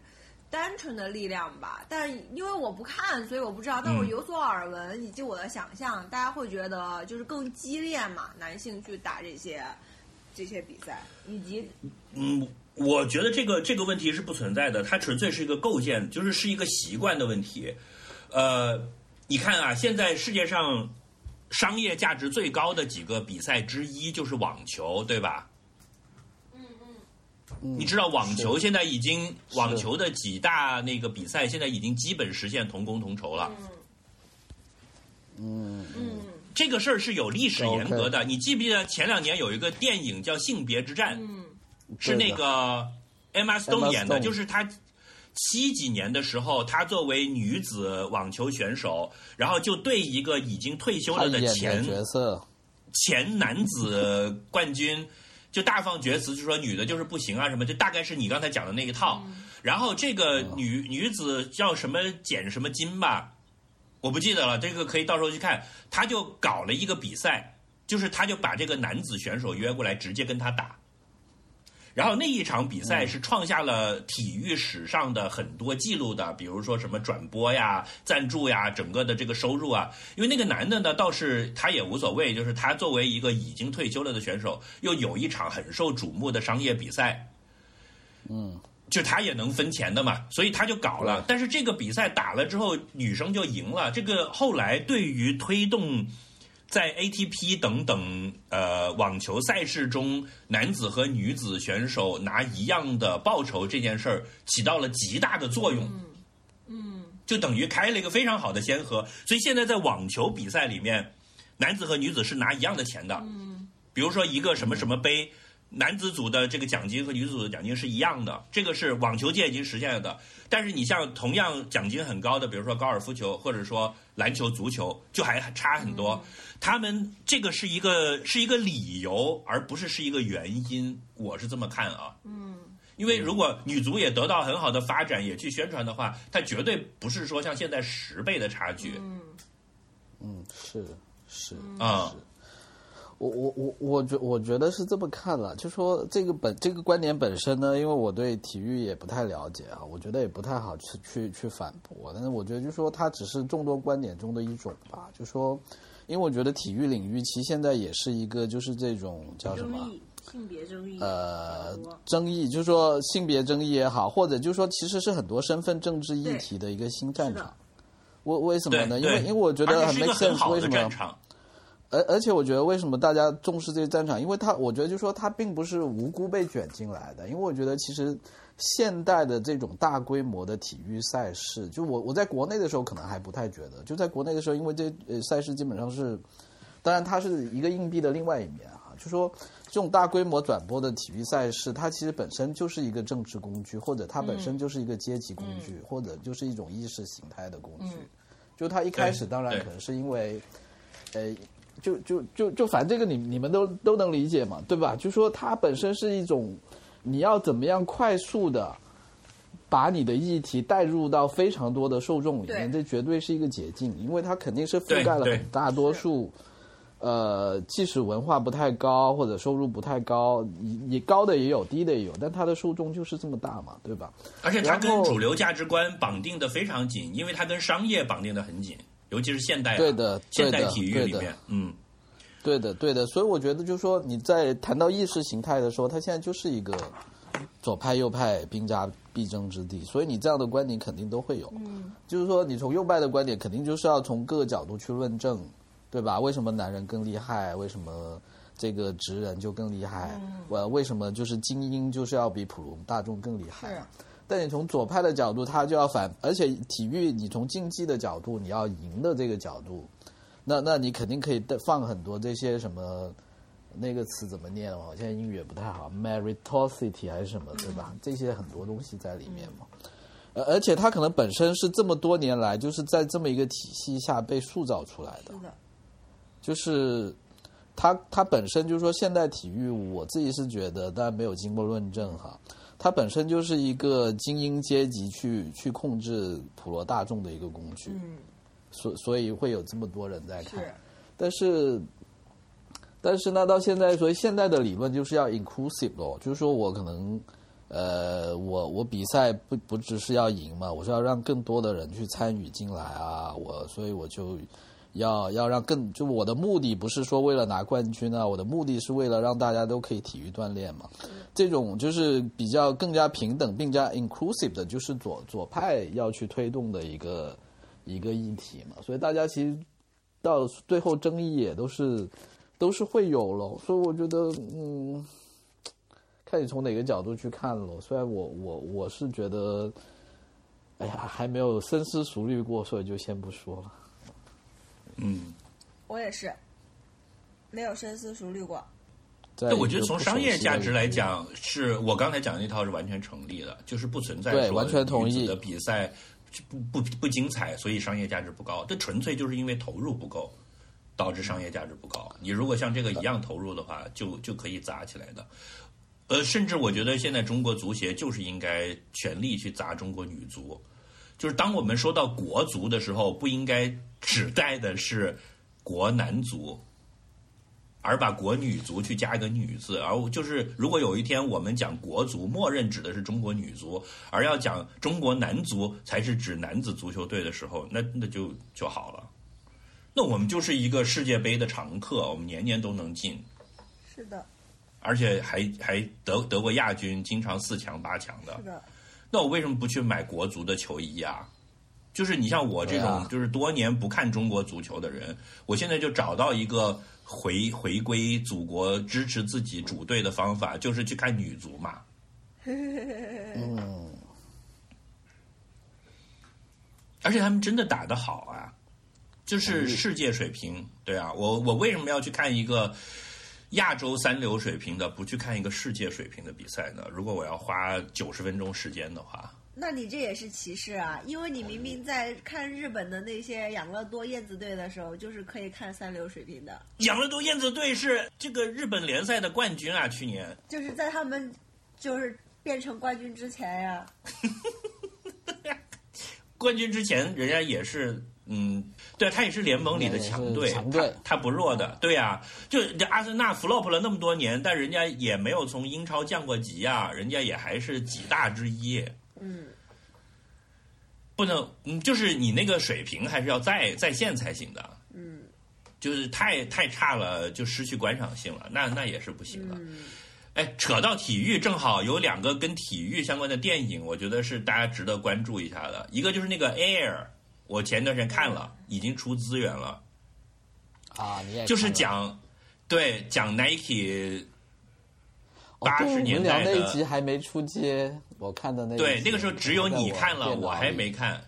单纯的力量吧。但因为我不看，所以我不知道。但我嗯有所耳闻，以及我的想象，大家会觉得就是更激烈嘛，男性去打这些这些比赛，以及嗯，我觉得这个这个问题是不存在的，它纯粹是一个构建，就是是一个习惯的问题。呃，你看啊，现在世界上商业价值最高的几个比赛之一就是网球，对吧？嗯你知道网球现在已经网球的几大那个比赛现在已经基本实现同工同酬了。嗯。嗯这个事儿是有历史严格的。你记不记得前两年有一个电影叫《性别之战》？嗯。是那个 Emma Stone 演的，就是她七几年的时候，她作为女子网球选手，然后就对一个已经退休了的前角色，前男子冠军，就大放厥词，就说女的就是不行啊什么，就大概是你刚才讲的那一套。然后这个女女子叫什么简什么金吧，我不记得了，这个可以到时候去看。他就搞了一个比赛，就是他就把这个男子选手约过来，直接跟他打。然后那一场比赛是创下了体育史上的很多记录的，比如说什么转播呀、赞助呀、整个的这个收入啊。因为那个男的呢，倒是他也无所谓，就是他作为一个已经退休了的选手，又有一场很受瞩目的商业比赛，嗯，就他也能分钱的嘛，所以他就搞了。但是这个比赛打了之后，女生就赢了。这个后来对于推动在 ATP 等等呃网球赛事中，男子和女子选手拿一样的报酬这件事儿，起到了极大的作用。嗯，就等于开了一个非常好的先河。所以现在在网球比赛里面，男子和女子是拿一样的钱的。嗯，比如说一个什么什么杯，男子组的这个奖金和女子组的奖金是一样的，这个是网球界已经实现了的。但是你像同样奖金很高的，比如说高尔夫球或者说篮球、足球，就还差很多。他们这个是一个是一个理由，而不是是一个原因。我是这么看啊。嗯，因为如果女足也得到很好的发展，也去宣传的话，它绝对不是说像现在十倍的差距。嗯，嗯，是是啊是。我我我我觉我觉得是这么看了，就说这个本这个观点本身呢，因为我对体育也不太了解啊，我觉得也不太好去去去反驳。但是我觉得就说它只是众多观点中的一种吧，就说，因为我觉得体育领域其实现在也是一个就是这种叫什么，性别争议，呃争议，就是说性别争议也好，或者就是说其实是很多身份政治议题的一个新战场。为为什么呢？因为因为我觉得很 make 个很 sense，好的为什么？而而且我觉得为什么大家重视这个战场，因为他我觉得就是说他并不是无辜被卷进来的，因为我觉得其实现代的这种大规模的体育赛事，就我我在国内的时候可能还不太觉得，就在国内的时候，因为这呃赛事基本上是，当然它是一个硬币的另外一面啊，就说这种大规模转播的体育赛事，它其实本身就是一个政治工具，或者它本身就是一个阶级工具，或者就是一种意识形态的工具。就它一开始当然可能是因为，呃。就就就就反正这个你你们都都能理解嘛，对吧？就说它本身是一种，你要怎么样快速的把你的议题带入到非常多的受众里面，这绝对是一个捷径，因为它肯定是覆盖了很大多数，呃，即使文化不太高或者收入不太高，你你高的也有，低的也有，但它的受众就是这么大嘛，对吧？而且它跟主流价值观绑定的非常紧，因为它跟商业绑定的很紧，尤其是现代、啊、对的对的现代体育对的里面，嗯，对的，对的，所以我觉得就是说你在谈到意识形态的时候，它现在就是一个左派右派兵家必争之地，所以你这样的观点肯定都会有。嗯，就是说你从右派的观点，肯定就是要从各个角度去论证，对吧？为什么男人更厉害？为什么这个职人就更厉害？呃，为什么就是精英就是要比普罗大众更厉害？是但你从左派的角度，他就要反，而且体育你从竞技的角度，你要赢的这个角度，那那你肯定可以放很多这些什么那个词怎么念哦？现在英语也不太好，meritocracy 还是什么，对吧？这些很多东西在里面嘛。呃，而且他可能本身是这么多年来就是在这么一个体系下被塑造出来的就是他他本身就是说现代体育，我自己是觉得，当然没有经过论证哈，它本身就是一个精英阶级去去控制普罗大众的一个工具，嗯，所所以会有这么多人在看是。但是，但是呢，到现在，所以现在的理论就是要 inclusive 咯，就是说我可能，呃，我我比赛不不只是要赢嘛，我是要让更多的人去参与进来啊，我所以我就要要让更就我的目的不是说为了拿冠军啊，我的目的是为了让大家都可以体育锻炼嘛，这种就是比较更加平等并加 inclusive 的，就是左左派要去推动的一个一个议题嘛，所以大家其实到最后争议也都是都是会有咯，所以我觉得嗯，看你从哪个角度去看咯。虽然我我我是觉得，哎呀，还没有深思熟虑过，所以就先不说了。嗯，我也是，没有深思熟虑过。在对，我觉得从商业价值来，讲，是我刚才讲的那套是完全成立的，就是不存在说对完全同意女子的比赛不不不精彩，所以商业价值不高。这纯粹就是因为投入不够，导致商业价值不高。你如果像这个一样投入的话，就就可以砸起来的。呃，甚至我觉得现在中国足协就是应该全力去砸中国女足。就是当我们说到国足的时候，不应该指代的是国男足，而把国女足去加一个女字，而就是如果有一天我们讲国足，默认指的是中国女足，而要讲中国男足才是指男子足球队的时候，那那就就好了。那我们就是一个世界杯的常客，我们年年都能进，是的，而且还还得得过亚军，经常四强八强的是。的，那我为什么不去买国足的球衣啊？就是你像我这种就是多年不看中国足球的人，我现在就找到一个回回归祖国、支持自己主队的方法，就是去看女足嘛。嗯，而且他们真的打得好啊，就是世界水平。对啊，我我为什么要去看一个亚洲三流水平的，不去看一个世界水平的比赛呢？如果我要花九十分钟时间的话，那你这也是歧视啊！因为你明明在看日本的那些养乐多燕子队的时候，就是可以看三流水平的，养乐多燕子队是这个日本联赛的冠军啊，去年。就是在他们就是变成冠军之前呀。冠军之前，人家也是，嗯，对他也是联盟里的强队，他他不弱的，对呀、就阿森纳 flop 了那么多年，但人家也没有从英超降过级啊，人家也还是几大之一，嗯，不能，嗯，就是你那个水平还是要在在线才行的，嗯，就是太太差了，就失去观赏性了，那那也是不行的。嗯，哎，扯到体育，正好有两个跟体育相关的电影，我觉得是大家值得关注一下的。一个就是那个 Air，我前段时间看了，已经出资源了，啊，你也就是讲，对，讲 Nike，哦对80我们年代的一集还没出街，我看的那对，那个时候只有你看了，我还没看。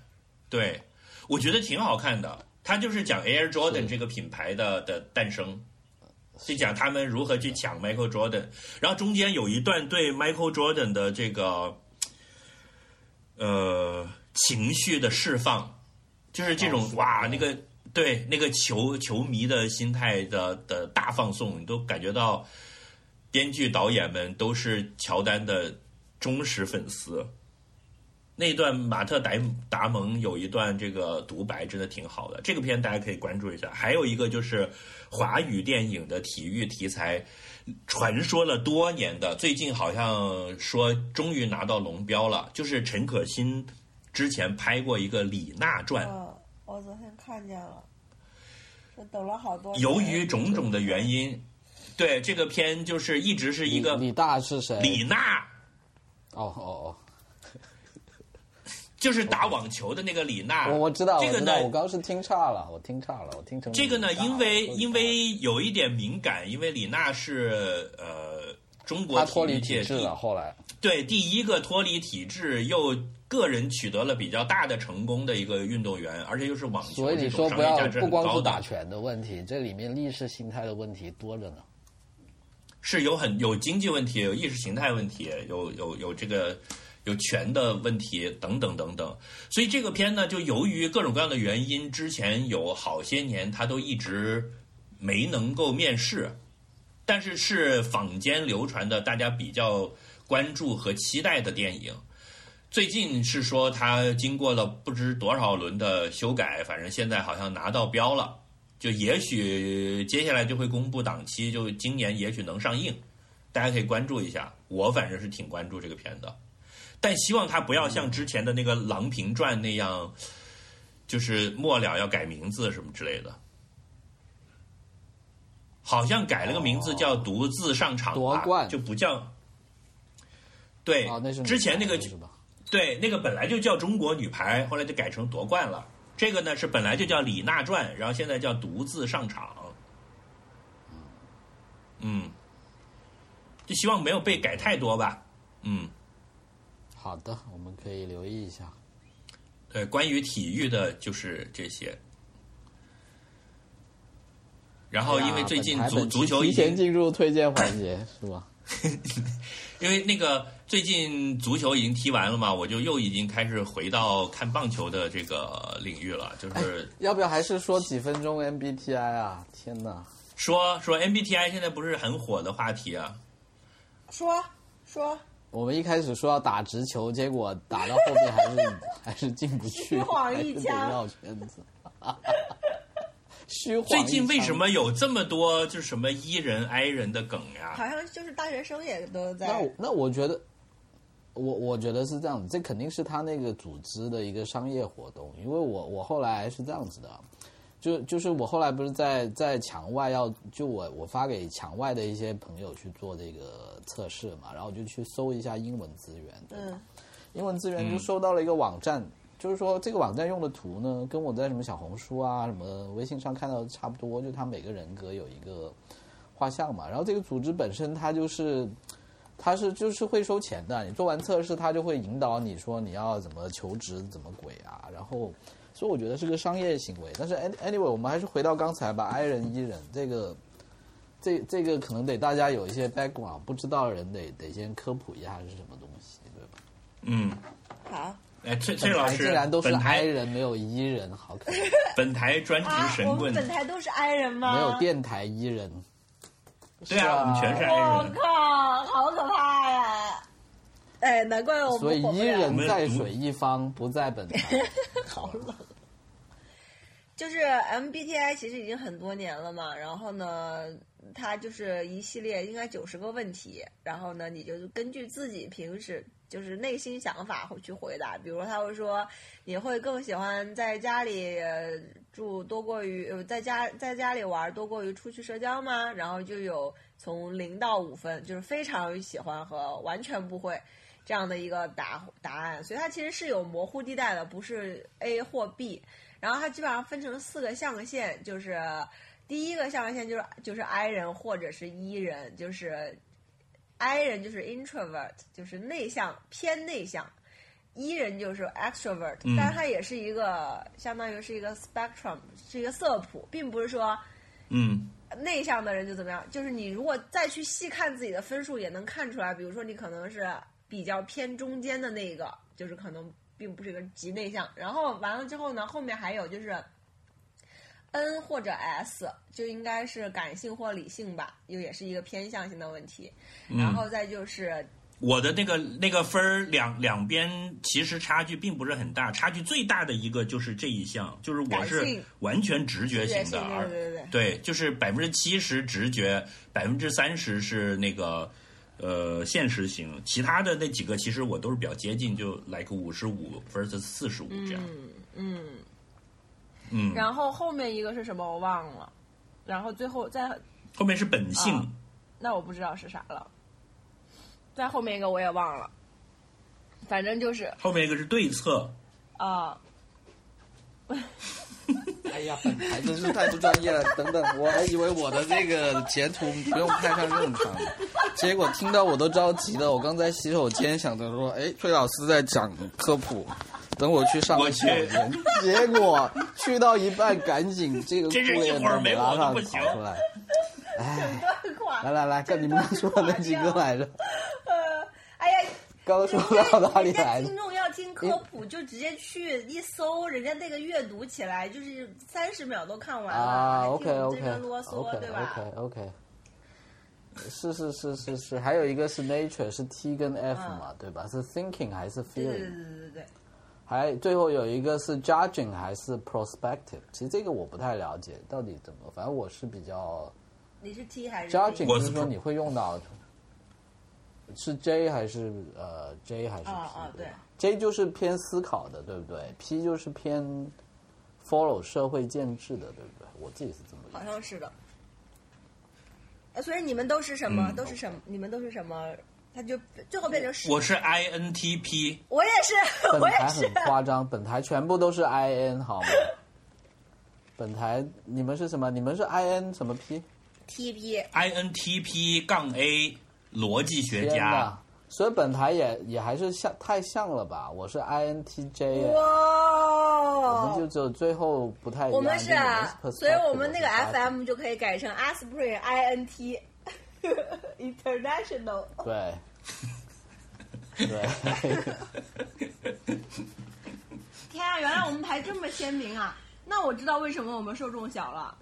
对，我觉得挺好看的。它就是讲 Air Jordan 这个品牌的的诞生，就讲他们如何去抢 Michael Jordan，然后中间有一段对 Michael Jordan 的这个呃情绪的释放，就是这种、哇，那个对那个球球迷的心态的的大放送，你都感觉到编剧导演们都是乔丹的忠实粉丝。那一段马特达达蒙有一段这个独白真的挺好的，这个片大家可以关注一下。还有一个就是华语电影的体育题材，传说了多年的，最近好像说终于拿到龙标了，就是陈可辛之前拍过一个《李娜传》，嗯，我昨天看见了，我等了好多年。由于种种的原因，对这个片就是一直是一个李李大是谁？李娜，哦哦哦 就是打网球的那个李娜。哦，我我知道，这个呢我刚是听岔了，我听岔了，我听成这个呢，因为因为有一点敏感，因为李娜是呃中国他脱离体育界第体制了，后来对第一个脱离体制又个人取得了比较大的成功的一个运动员，而且又是网球所以这你说不要种商业价值不光很高打拳的问题，这里面意识形态的问题多着呢。是有很有经济问题，有意识形态问题，有有有这个有权的问题等等等等。所以这个片呢，就由于各种各样的原因，之前有好些年他都一直没能够面世，但是是坊间流传的大家比较关注和期待的电影。最近是说他经过了不知多少轮的修改，反正现在好像拿到标了。就也许接下来就会公布档期，就今年也许能上映，大家可以关注一下。我反正是挺关注这个片的，但希望它不要像之前的那个《郎平传》那样，就是末了要改名字什么之类的。好像改了个名字叫“独自上场”吧，夺冠就不叫。对，之前那个？对，那个本来就叫中国女排，后来就改成夺冠了。这个呢是本来就叫李娜传，然后现在叫独自上场。嗯，就希望没有被改太多吧。嗯，好的，我们可以留意一下。对，关于体育的就是这些。然后因为最近足足球已提前经，进入推荐环节是吧？因为那个最近足球已经踢完了嘛，我就又已经开始回到看棒球的这个领域了，就是要不要还是说几分钟 MBTI 啊？天哪！说说 MBTI 现在不是很火的话题啊，说说我们一开始说要打直球，结果打到后面还是 还是进不去，虚晃一枪绕圈子。虚晃最近为什么有这么多就是什么 E 人 I 人的梗呀？好像就是大学生也都在那我那我觉得，我我觉得是这样子，这肯定是他那个组织的一个商业活动，因为我我后来是这样子的，就就是我后来不是在在墙外要就我我发给墙外的一些朋友去做这个测试嘛，然后我就去搜一下英文资源，对吧嗯英文资源就嗯收到了一个网站，就是说这个网站用的图呢，跟我在什么小红书啊、什么微信上看到的差不多，就他每个人格有一个画像嘛。然后这个组织本身它就是，它是就是会收钱的，你做完测试，他就会引导你说你要怎么求职，怎么鬼啊。然后，所以我觉得是个商业行为。但是 any- anyway，我们还是回到刚才吧，I 人 E 人这个。这这个可能得大家有一些 background，不知道的人得得先科普一下是什么东西，对吧？嗯，好哎，崔崔老本台师竟然都是 I 人，没有 E 人，好可怜。本台专职啊，神棍我们，本台都是 I 人吗？没有电台 E 人。对啊，我们全是 I 我。靠，好可怕呀！哎，难怪我们所以火不 E 了人在水一方，不在本台。好冷。就是 MBTI 其实已经很多年了嘛，然后呢，它就是一系列应该九十个问题，然后呢，你就根据自己平时就是内心想法会去回答。比如他会说，你会更喜欢在家里住多过于在家在家里玩多过于出去社交吗？然后就有从零到五分，就是非常喜欢和完全不会。这样的一个答答案，所以它其实是有模糊地带的，不是 A 或 B。然后它基本上分成四个象限，就是第一个象限就是就是 I 人或者是 E 人，就是 I 人就是 introvert，就是内向偏内向。；E 人就是 extrovert，、嗯。但是它也是一个相当于是一个 spectrum，是一个色谱，并不是说嗯。内向的人就怎么样，就是你如果再去细看自己的分数，也能看出来，比如说你可能是比较偏中间的那一个，就是可能并不是一个极内向。然后完了之后呢，后面还有就是 N 或者 S，就应该是感性或理性吧，又也是一个偏向性的问题。然后再就是我的那个那个分儿两两边其实差距并不是很大，差距最大的一个就是这一项，就是我是完全直觉型的，而对对对。对，就是百分之七十直觉，百分之三十是那个呃现实型，其他的那几个其实我都是比较接近，就 like 五十五 versus 四十五这样，嗯，嗯，然后后面一个是什么我忘了，然后最后再后面是本性，啊那我不知道是啥了，再后面一个我也忘了，反正就是后面一个是对策，啊、哎呀，本台真是太不专业了。等等，我还以为我的这个截图不用派上用场，结果听到我都着急了。我刚在洗手间想着说，哎，崔老师在讲科普，等我去上我个洗手间。结果去到一半，赶紧这个真是顾也一会儿没拉上跑出来。哎，垮 来来来，跟你们刚说的那几个来着？呃，哎呀，刚说到哪里来听？众要听科普，就直接去一搜，人家那个阅读起来就是三十秒都看完了，啊还，OK 听我们 OK 这边啰嗦 OK 对吧 OK OK，是是是是是，还有一个是 nature 是 T 跟 F 嘛，对吧？是 thinking 还是对对对 feeling？对对对对，还最后有一个是 judging 还是 prospective？其实这个我不太了解到底怎么，反正我是比较你是 T 还是 judging，就是是说你会用到是 J 还是呃 J 还是 P？、啊啊对 J 就是偏思考的，对不对？P 就是偏 follow 社会建制的，对不对？我自己是这么理解好像是的。呃所以你们都是什么？嗯都是什么？你们都是什么？他就最后变成十。我是 INTP，我也是，我也是本台很。夸张，本台全部都是 IN 好吗？本台你们是什么？你们是 IN 什么 P？TP INTP 杠 A 逻辑学家，，所以本台也也还是像太像了吧？我是 INTJ，哇我们就只有最后不太一样。我们是啊，所以我们那个 FM 就可以改成 Aspirin INT International。对，对，天啊，原来我们台这么鲜明啊！那我知道为什么我们受众小了，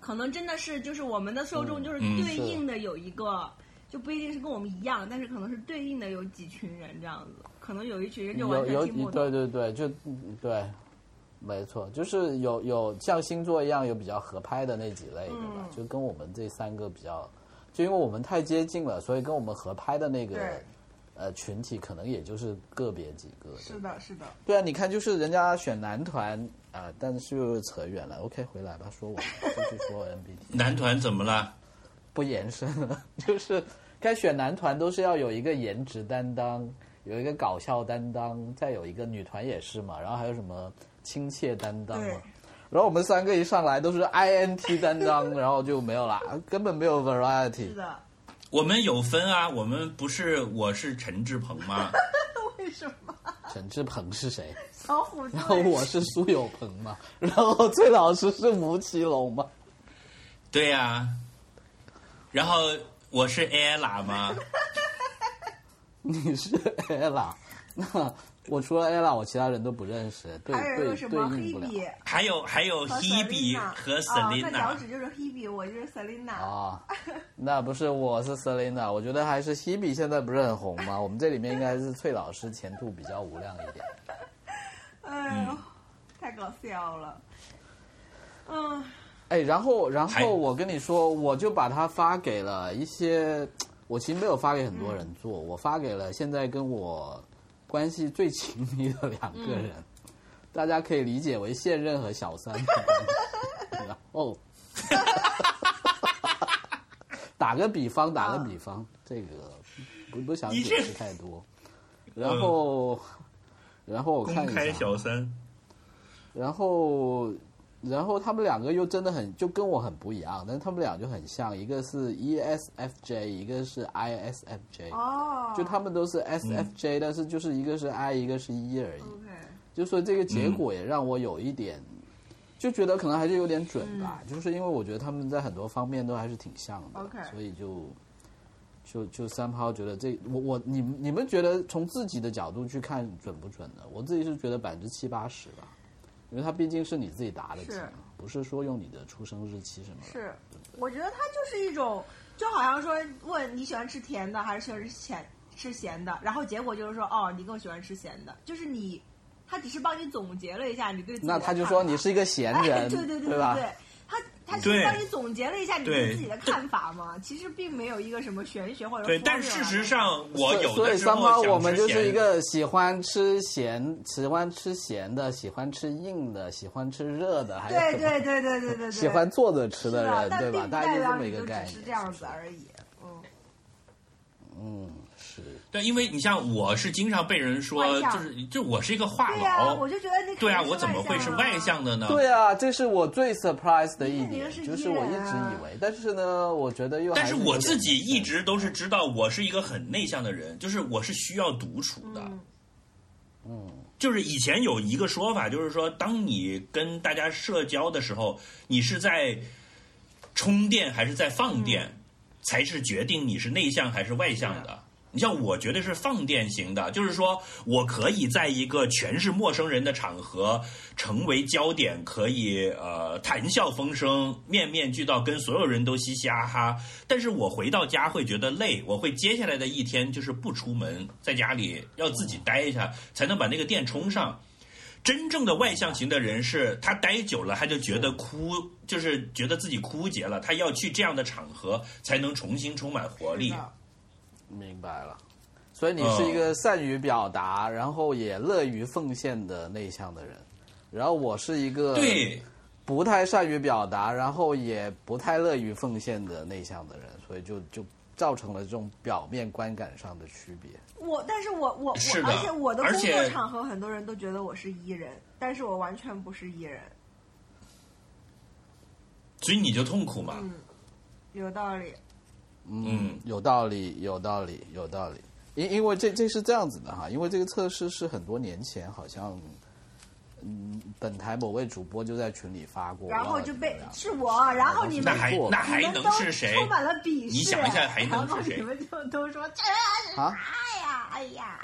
可能真的是就是我们的受众就是嗯对应的有一个，就不一定是跟我们一样，但是可能是对应的有几群人这样子，可能有一群人就完有有全听不懂。对对对，就嗯对，没错，就是有有像星座一样有比较合拍的那几类，对吧？嗯就跟我们这三个比较，就因为我们太接近了，所以跟我们合拍的那个呃群体，可能也就是个别几个。是的，是的。对啊，你看，就是人家选男团啊、但是又扯远了。OK，回来吧，说我继续说 MBT，男团怎么了？不延伸了，就是该选男团都是要有一个颜值担当，有一个搞笑担当，再有一个女团也是嘛，然后还有什么亲切担当对嘛。然后我们三个一上来都是 INT 担当，然后就没有啦，根本没有 variety 是。的，我们有分啊，我们不是我是陈志鹏吗？为什么？陈志鹏是谁？小虎队然后我是苏有朋嘛，然后崔老师是吴奇隆嘛。对呀、然后我是 ella 吗？你是 ella，那我除了 ella，我其他人都不认识，对还有一对个什么对应不了 Hebe 还有还有和 Hebe Selina 和哦，那脚、趾就是 Hebe，我就是 Selina。啊。那不是我是 Selina，我觉得还是 Hebe 现在不是很红吗？我们这里面应该是翠老师前途比较无量一点。哎呦，太搞笑了。嗯，哎，然后然后我跟你说，我就把它发给了一些，我其实没有发给很多人做，我发给了现在跟我关系最亲密的两个人，大家可以理解为现任和小三。的关系。然后，打个比方，打个比方，这个不不想解释太多。然后，然后我看一下，公开小三，然后，然后他们两个又真的很就跟我很不一样，但是他们俩就很像，一个是 E ESFJ，一个是 ISFJ，、哦，就他们都是 SFJ，、但是就是一个是 I，一个是 E 而已。OK，就说这个结果也让我有一点，就觉得可能还是有点准吧，就是因为我觉得他们在很多方面都还是挺像的 OK 所以就就就三炮觉得这我我你你们觉得从自己的角度去看准不准呢？我自己是觉得百分之七八十吧，因为它毕竟是你自己答的题嘛，不是说用你的出生日期什么的。是，我觉得它就是一种，就好像说问你喜欢吃甜的还是喜欢吃咸吃咸的，然后结果就是说哦，你更喜欢吃咸的，就是你，他只是帮你总结了一下你对那他就说你是一个闲哎人，对对对对？对，他他是帮你总结了一下你对。对自己的看法嘛，其实并没有一个什么玄学或者对但事实上我有所以三炮候我们就是一个喜欢吃咸、喜欢吃咸的、喜欢吃硬的、喜欢吃热的，还有对对对对对对对，喜欢坐着吃的人，对吧？大概就这么一个概念。就只是这样子而已，嗯，嗯，是。对，因为你像我是经常被人说就是就我是一个话痨我，就觉得你肯对啊，我怎么会是外向的呢？对啊，这是我最 surprise 的一点，就是我一直以为，但是呢，我觉得又还但是我自己一直都是知道，我是一个很内向的人，就是我是需要独处的。嗯嗯就是以前有一个说法，就是说，当你跟大家社交的时候，你是在充电还是在放电，才是决定你是内向还是外向的。你像我觉得是放电型的，就是说我可以在一个全是陌生人的场合成为焦点，可以呃谈笑风生、面面俱到，跟所有人都嘻嘻哈哈。但是我回到家会觉得累，我会接下来的一天就是不出门，在家里要自己待一下，才能把那个电充上。真正的外向型的人是，他待久了，他就觉得枯，就是觉得自己枯竭了，他要去这样的场合才能重新充满活力。明白了。所以你是一个善于表达，然后也乐于奉献的内向的人，然后我是一个对，不太善于表达，然后也不太乐于奉献的内向的人，所以就就造成了这种表面观感上的区别。我，但是我我我，而且我的工作场合很多人都觉得我是 E 人，但是我完全不是 E 人，所以你就痛苦嘛。有道理。嗯，有道理，有道理，有道理。因因为这这是这样子的哈，因为这个测试是很多年前好像，嗯，本台某位主播就在群里发过，然后就被是我，然后你们那还那还能是谁？充满了鄙视。你想一下还能是谁然后你们就都说这是啊啥呀？哎呀，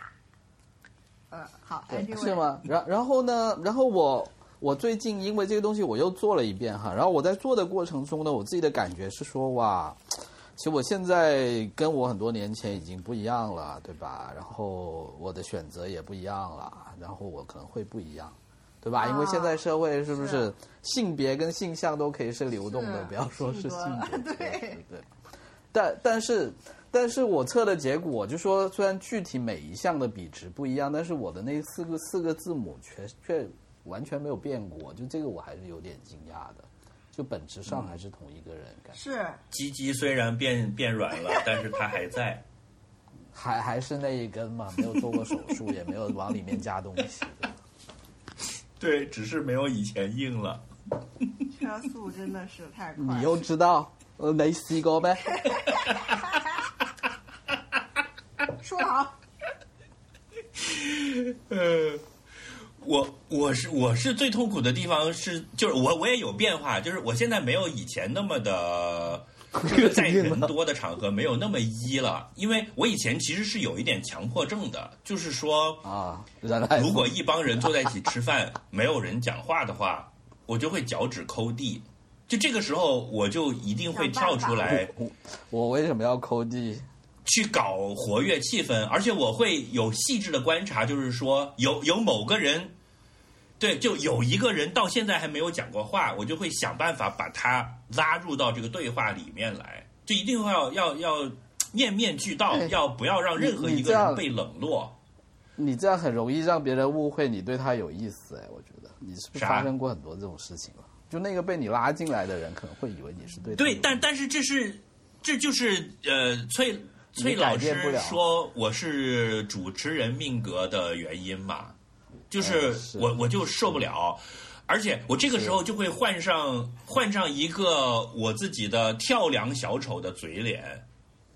嗯，好，是？吗？然然后呢？然后我我最近因为这个东西我又做了一遍哈，然后我在做的过程中呢，我自己的感觉是说哇，其实我现在跟我很多年前已经不一样了，对吧？然后我的选择也不一样了，然后我可能会不一样。对吧？啊因为现在社会是不是是性别跟性向都可以是流动的，不要说是性别，对对对。但但是但是我测的结果就说，虽然具体每一项的比值不一样，但是我的那四个四个字母却却完全没有变过，就这个我还是有点惊讶的。就本质上还是同一个人，感觉是鸡鸡虽然变变软了，但是它还在。还还是那一根嘛，没有做过手术，也没有往里面加东西。对，只是没有以前硬了。车速真的是太快了。你又知道？呃，没试过呗？说好，呃，我我是我是最痛苦的地方是，就是我我也有变化，就是我现在没有以前那么的，就是在人多的场合没有那么一了，因为我以前其实是有一点强迫症的，就是说，啊，如果一帮人坐在一起吃饭，没有人讲话的话，我就会脚趾抠地。就这个时候，我就一定会跳出来我为什么要抠地？去搞活跃气氛，而且我会有细致的观察，就是说有有某个人，对，就有一个人到现在还没有讲过话，我就会想办法把他拉入到这个对话里面来，就一定会要要要面面俱到，哎要不要让任何一个人被冷落？你这样很容易让别人误会你对他有意思哎，我觉得你是不是发生过很多这种事情了？就那个被你拉进来的人可能会以为你是对他对，但但是这是这就是呃，崔崔老师变不了说我是主持人命格的原因嘛，就是我我就受不了。而且我这个时候就会换上换上一个我自己的跳梁小丑的嘴脸，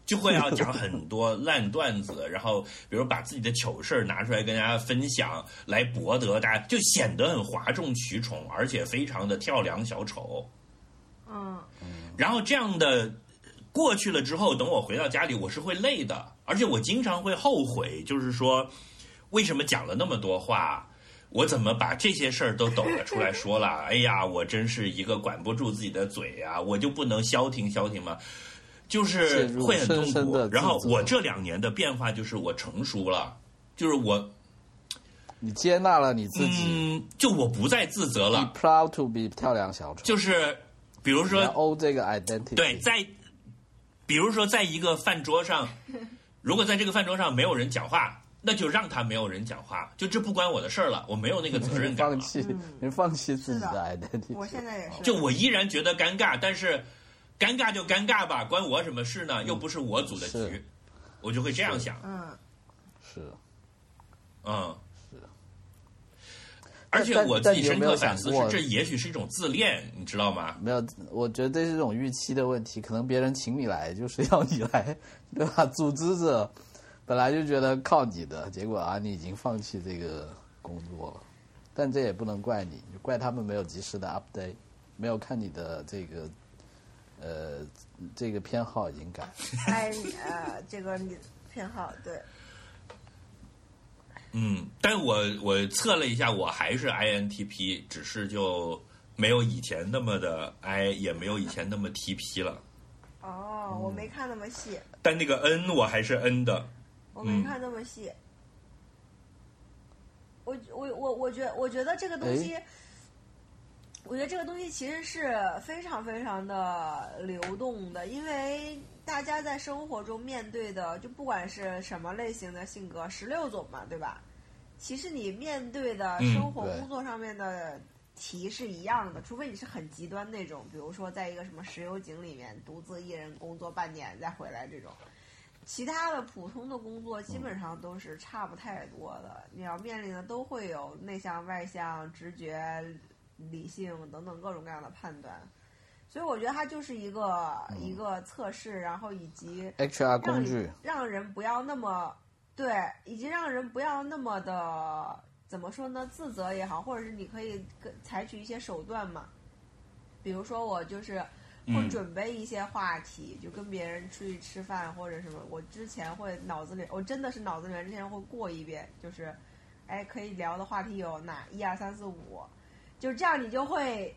就会要讲很多烂段子，然后比如把自己的糗事儿拿出来跟大家分享，来博得大家，就显得很哗众取宠，而且非常的跳梁小丑。嗯，然后这样的过去了之后，等我回到家里，我是会累的，而且我经常会后悔，就是说为什么讲了那么多话。我怎么把这些事儿都抖了出来说了？哎呀，我真是一个管不住自己的嘴呀、我就不能消停消停吗？就是会很痛苦。然后我这两年的变化就是我成熟了，就是我你接纳了你自己、嗯，就我不再自责了，e proud to be 跳梁小丑，就是比如说这个 identity。对，在比如说在一个饭桌上，如果在这个饭桌上没有人讲话，那就让他没有人讲话，就这不关我的事儿了，我没有那个责任感了。放弃，你放弃自己的 identity。我现在也是。就我依然觉得尴尬，但是尴尬就尴尬吧，关我什么事呢？又不是我组的局，我就会这样想。嗯，是，嗯，是。而且我自己深刻反思是，想过这也许是一种自恋，你知道吗？没有，我觉得这是一种预期的问题。可能别人请你来就是要你来，对吧？组织者本来就觉得靠你的，结果啊，你已经放弃这个工作了。但这也不能怪你，怪他们没有及时的 update，没有看你的这个呃这个偏好已经改了。哎呃，这个你偏好对，嗯，但我我测了一下，我还是 INTP，只是就没有以前那么的 I，也没有以前那么 TP 了。哦，我没看那么细，但那个 N 我还是 N 的。我没看那么细。我我我我觉我觉得这个东西，我觉得这个东西其实是非常非常的流动的，因为大家在生活中面对的，就不管是什么类型的性格，十六种嘛，对吧？其实你面对的嗯生活、工作上面的题是一样的，除非你是很极端那种，比如说在一个什么石油井里面独自一人工作半年再回来这种。其他的普通的工作基本上都是差不太多的，你要面临的都会有内向、外向、直觉、理性等等各种各样的判断，所以我觉得它就是一个、一个测试，然后以及 HR 工具，让人不要那么对，以及让人不要那么的怎么说呢，自责也好，或者是你可以跟采取一些手段嘛，比如说我就是会嗯准备一些话题，就跟别人出去吃饭或者什么，我之前会脑子里，我真的是脑子里面之前会过一遍，就是，哎，可以聊的话题有哪一二三四五，就这样，你就会。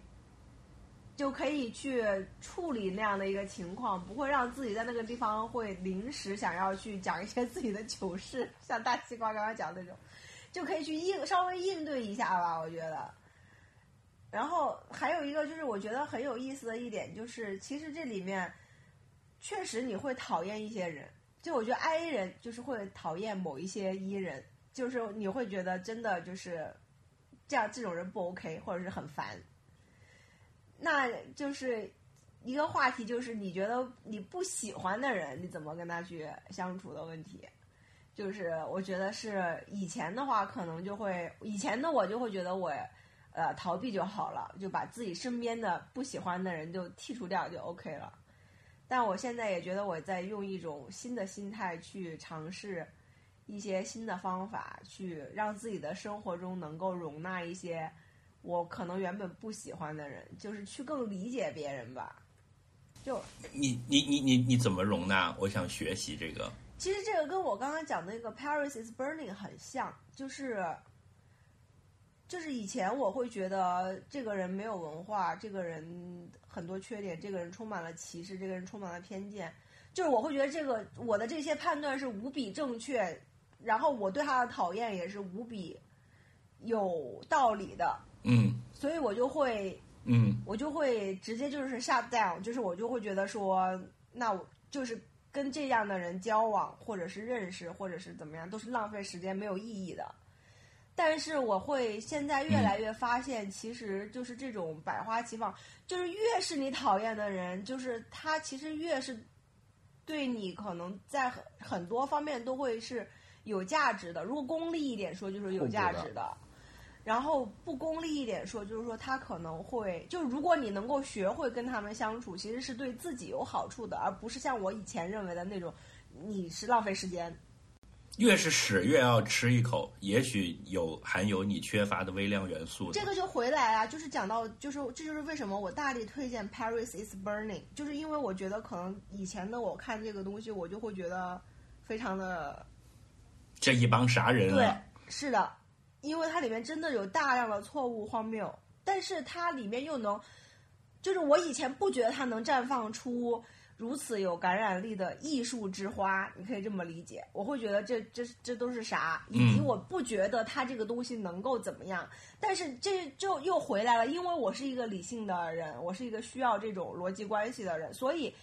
就可以去处理那样的一个情况，不会让自己在那个地方会临时想要去讲一些自己的糗事，像大西瓜刚刚讲那种，就可以去应稍微应对一下吧，我觉得。然后还有一个就是我觉得很有意思的一点就是，其实这里面确实你会讨厌一些人，就我觉得 I 人就是会讨厌某一些 E 人，就是你会觉得真的就是这样这种人不 OK，或者是很烦。那就是一个话题，就是你觉得你不喜欢的人，你怎么跟他去相处的问题。就是我觉得是以前的话，可能就会以前的我就会觉得我，呃，逃避就好了，就把自己身边的不喜欢的人就剔除掉就 OK 了。但我现在也觉得我在用一种新的心态去尝试一些新的方法，去让自己的生活中能够容纳一些我可能原本不喜欢的人，就是去更理解别人吧。就你你你你你怎么容纳？我想学习这个。其实这个跟我刚刚讲的那个 Paris is Burning 很像，就是就是以前我会觉得这个人没有文化，这个人很多缺点，这个人充满了歧视，这个人充满了偏见，就是我会觉得这个我的这些判断是无比正确，然后我对他的讨厌也是无比有道理的，嗯所以我就会嗯我就会直接就是 shut down，就是我就会觉得说，那我就是跟这样的人交往，或者是认识，或者是怎么样，都是浪费时间、没有意义的。但是我会现在越来越发现，其实就是这种百花齐放，就是越是你讨厌的人，就是他其实越是对你可能在很很多方面都会是有价值的。如果功利一点说，就是有价值的。然后不功利一点说，就是说他可能会，就如果你能够学会跟他们相处，其实是对自己有好处的，而不是像我以前认为的那种，你是浪费时间。越是屎越要吃一口，也许有含有你缺乏的微量元素。这个就回来啊，就是讲到，就是这就是为什么我大力推荐《Paris is Burning》，就是因为我觉得可能以前的我看这个东西，我就会觉得非常的这一帮啥人对啊？，是的，因为它里面真的有大量的错误荒谬，但是它里面又能，就是我以前不觉得它能绽放出如此有感染力的艺术之花，你可以这么理解。我会觉得这这这都是啥，以及嗯我不觉得它这个东西能够怎么样。但是这就又回来了，因为我是一个理性的人，我是一个需要这种逻辑关系的人，所以。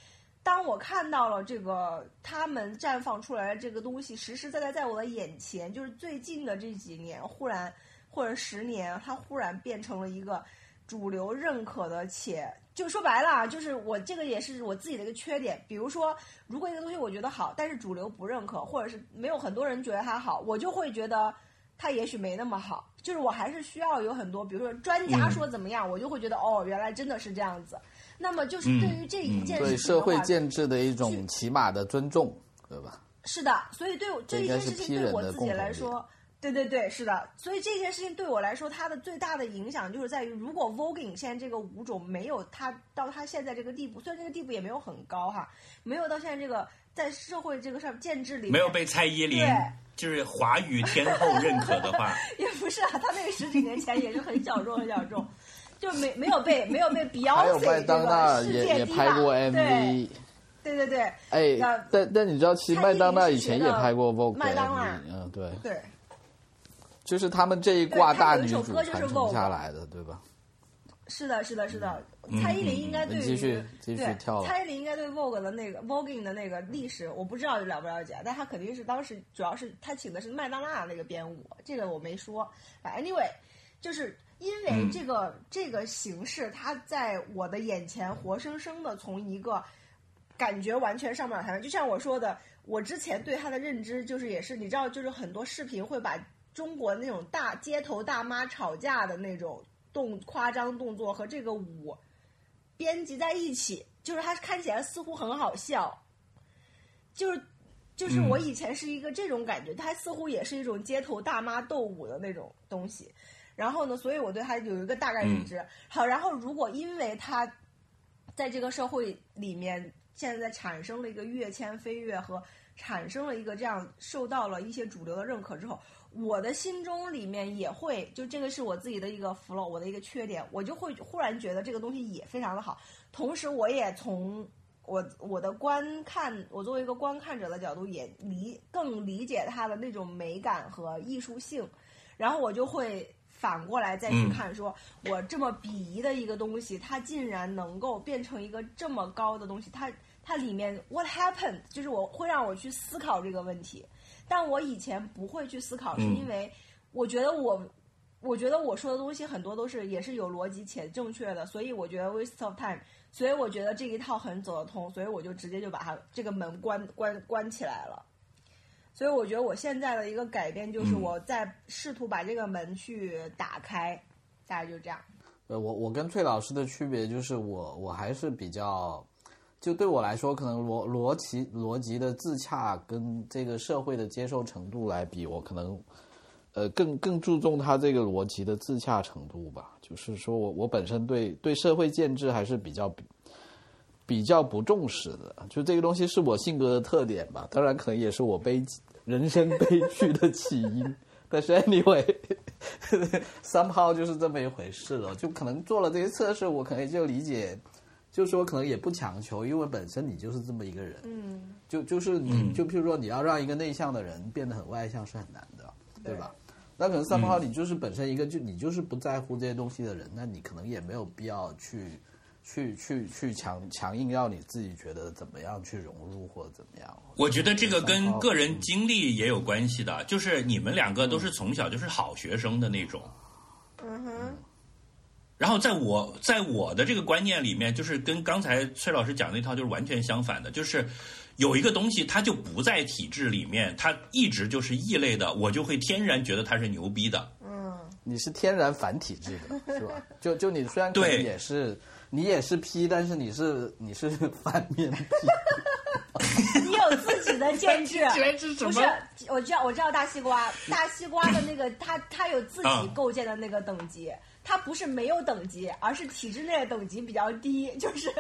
当我看到了这个他们绽放出来的这个东西，实实在在在我的眼前，就是最近的这几年，忽然或者十年，它忽然变成了一个主流认可的，且就说白了啊，就是我这个也是我自己的一个缺点。比如说，如果一个东西我觉得好，但是主流不认可，或者是没有很多人觉得它好，我就会觉得它也许没那么好。就是我还是需要有很多，比如说专家说怎么样，我就会觉得哦，原来真的是这样子。那么就是对于这一件事情对社会建制的一种起码的尊重，对吧？是的，所以对我这一件事情对我自己来说，对对对，是的。所以这件事情对我来说，它的最大的影响就是在于，如果 voguing 现在这个舞种没有它到它现在这个地步，虽然这个地步也没有很高哈，没有到现在这个在社会这个上建制里没有被蔡依林对就是华语天后认可的话，也不是啊，他那个十几年前也是很小众很小众，就没没有被 没有被 Beyonce 还有麦当娜这个世也也拍过 MV，对对对。哎那，但但你知道，其实麦当娜以前也拍过 Vogue 麦当娜。嗯，对，对，就是他们这一挂大女主首歌就是传承 Vogue 下来的，对吧？是的，是的，是的。嗯蔡依林应该对于嗯继续继续对跳。蔡依林应该对 Vogue 的那个 Voguing 的那个历史，我不知道了不了解，但她肯定是当时主要是她请的是麦当娜那个编舞，这个我没说。啊 Anyway，就是因为嗯。这个、这个形式，它在我的眼前活生生的从一个感觉完全上不了台面，就像我说的，我之前对他的认知就是也是你知道，就是很多视频会把中国那种大街头大妈吵架的那种动夸张动作和这个舞编辑在一起，就是它看起来似乎很好笑，就是就是我以前是一个这种感觉，它似乎也是一种街头大妈斗舞的那种东西。然后呢，所以我对他有一个大概认知。好，然后如果因为他在这个社会里面现在产生了一个跃迁飞跃和产生了一个这样受到了一些主流的认可之后，我的心中里面也会就这个是我自己的一个 flow，我的一个缺点，我就会忽然觉得这个东西也非常的好。同时，我也从我我的观看，我作为一个观看者的角度，也理更理解它的那种美感和艺术性，然后我就会反过来再去看，说我这么鄙夷的一个东西，它竟然能够变成一个这么高的东西，它它里面 what happened，就是我会让我去思考这个问题，但我以前不会去思考，是因为我觉得我。我觉得我说的东西很多都是也是有逻辑且正确的，所以我觉得 waste of time，所以我觉得这一套很走得通，所以我就直接就把它这个门关关关起来了。所以我觉得我现在的一个改变就是我在试图把这个门去打开，大概就这样。呃，我我跟崔老师的区别就是我我还是比较，就对我来说，可能逻逻辑逻辑的自洽跟这个社会的接受程度来比，我可能。呃，更更注重他这个逻辑的自洽程度吧。就是说我我本身对对社会建制还是比较比较不重视的。就这个东西是我性格的特点吧，当然可能也是我悲人生悲剧的起因。但是 anyway，somehow 就是这么一回事了。就可能做了这些测试，我可能就理解，就是说可能也不强求，因为本身你就是这么一个人。嗯。就就是你就譬如说你要让一个内向的人变得很外向是很难的，对吧？那可能三 w 你就是本身一个就你就是不在乎这些东西的人，那你可能也没有必要去去去去强强硬要你自己觉得怎么样去融入或者怎么样。我觉得这个跟个人经历也有关系的，就是你们两个都是从小就是好学生的那种。嗯哼。然后在我在我的这个观念里面，就是跟刚才崔老师讲那套就是完全相反的，就是。有一个东西，它就不在体制里面，它一直就是异类的，我就会天然觉得它是牛逼的。嗯，你是天然反体制的，是吧？就就你虽然可能也是，你也是 P，但是你是你是反面 P。你有自己的建制，不是？我知道，我知道大西瓜，大西瓜的那个，它它有自己构建的那个等级，它不是没有等级，而是体制内的等级比较低，就是。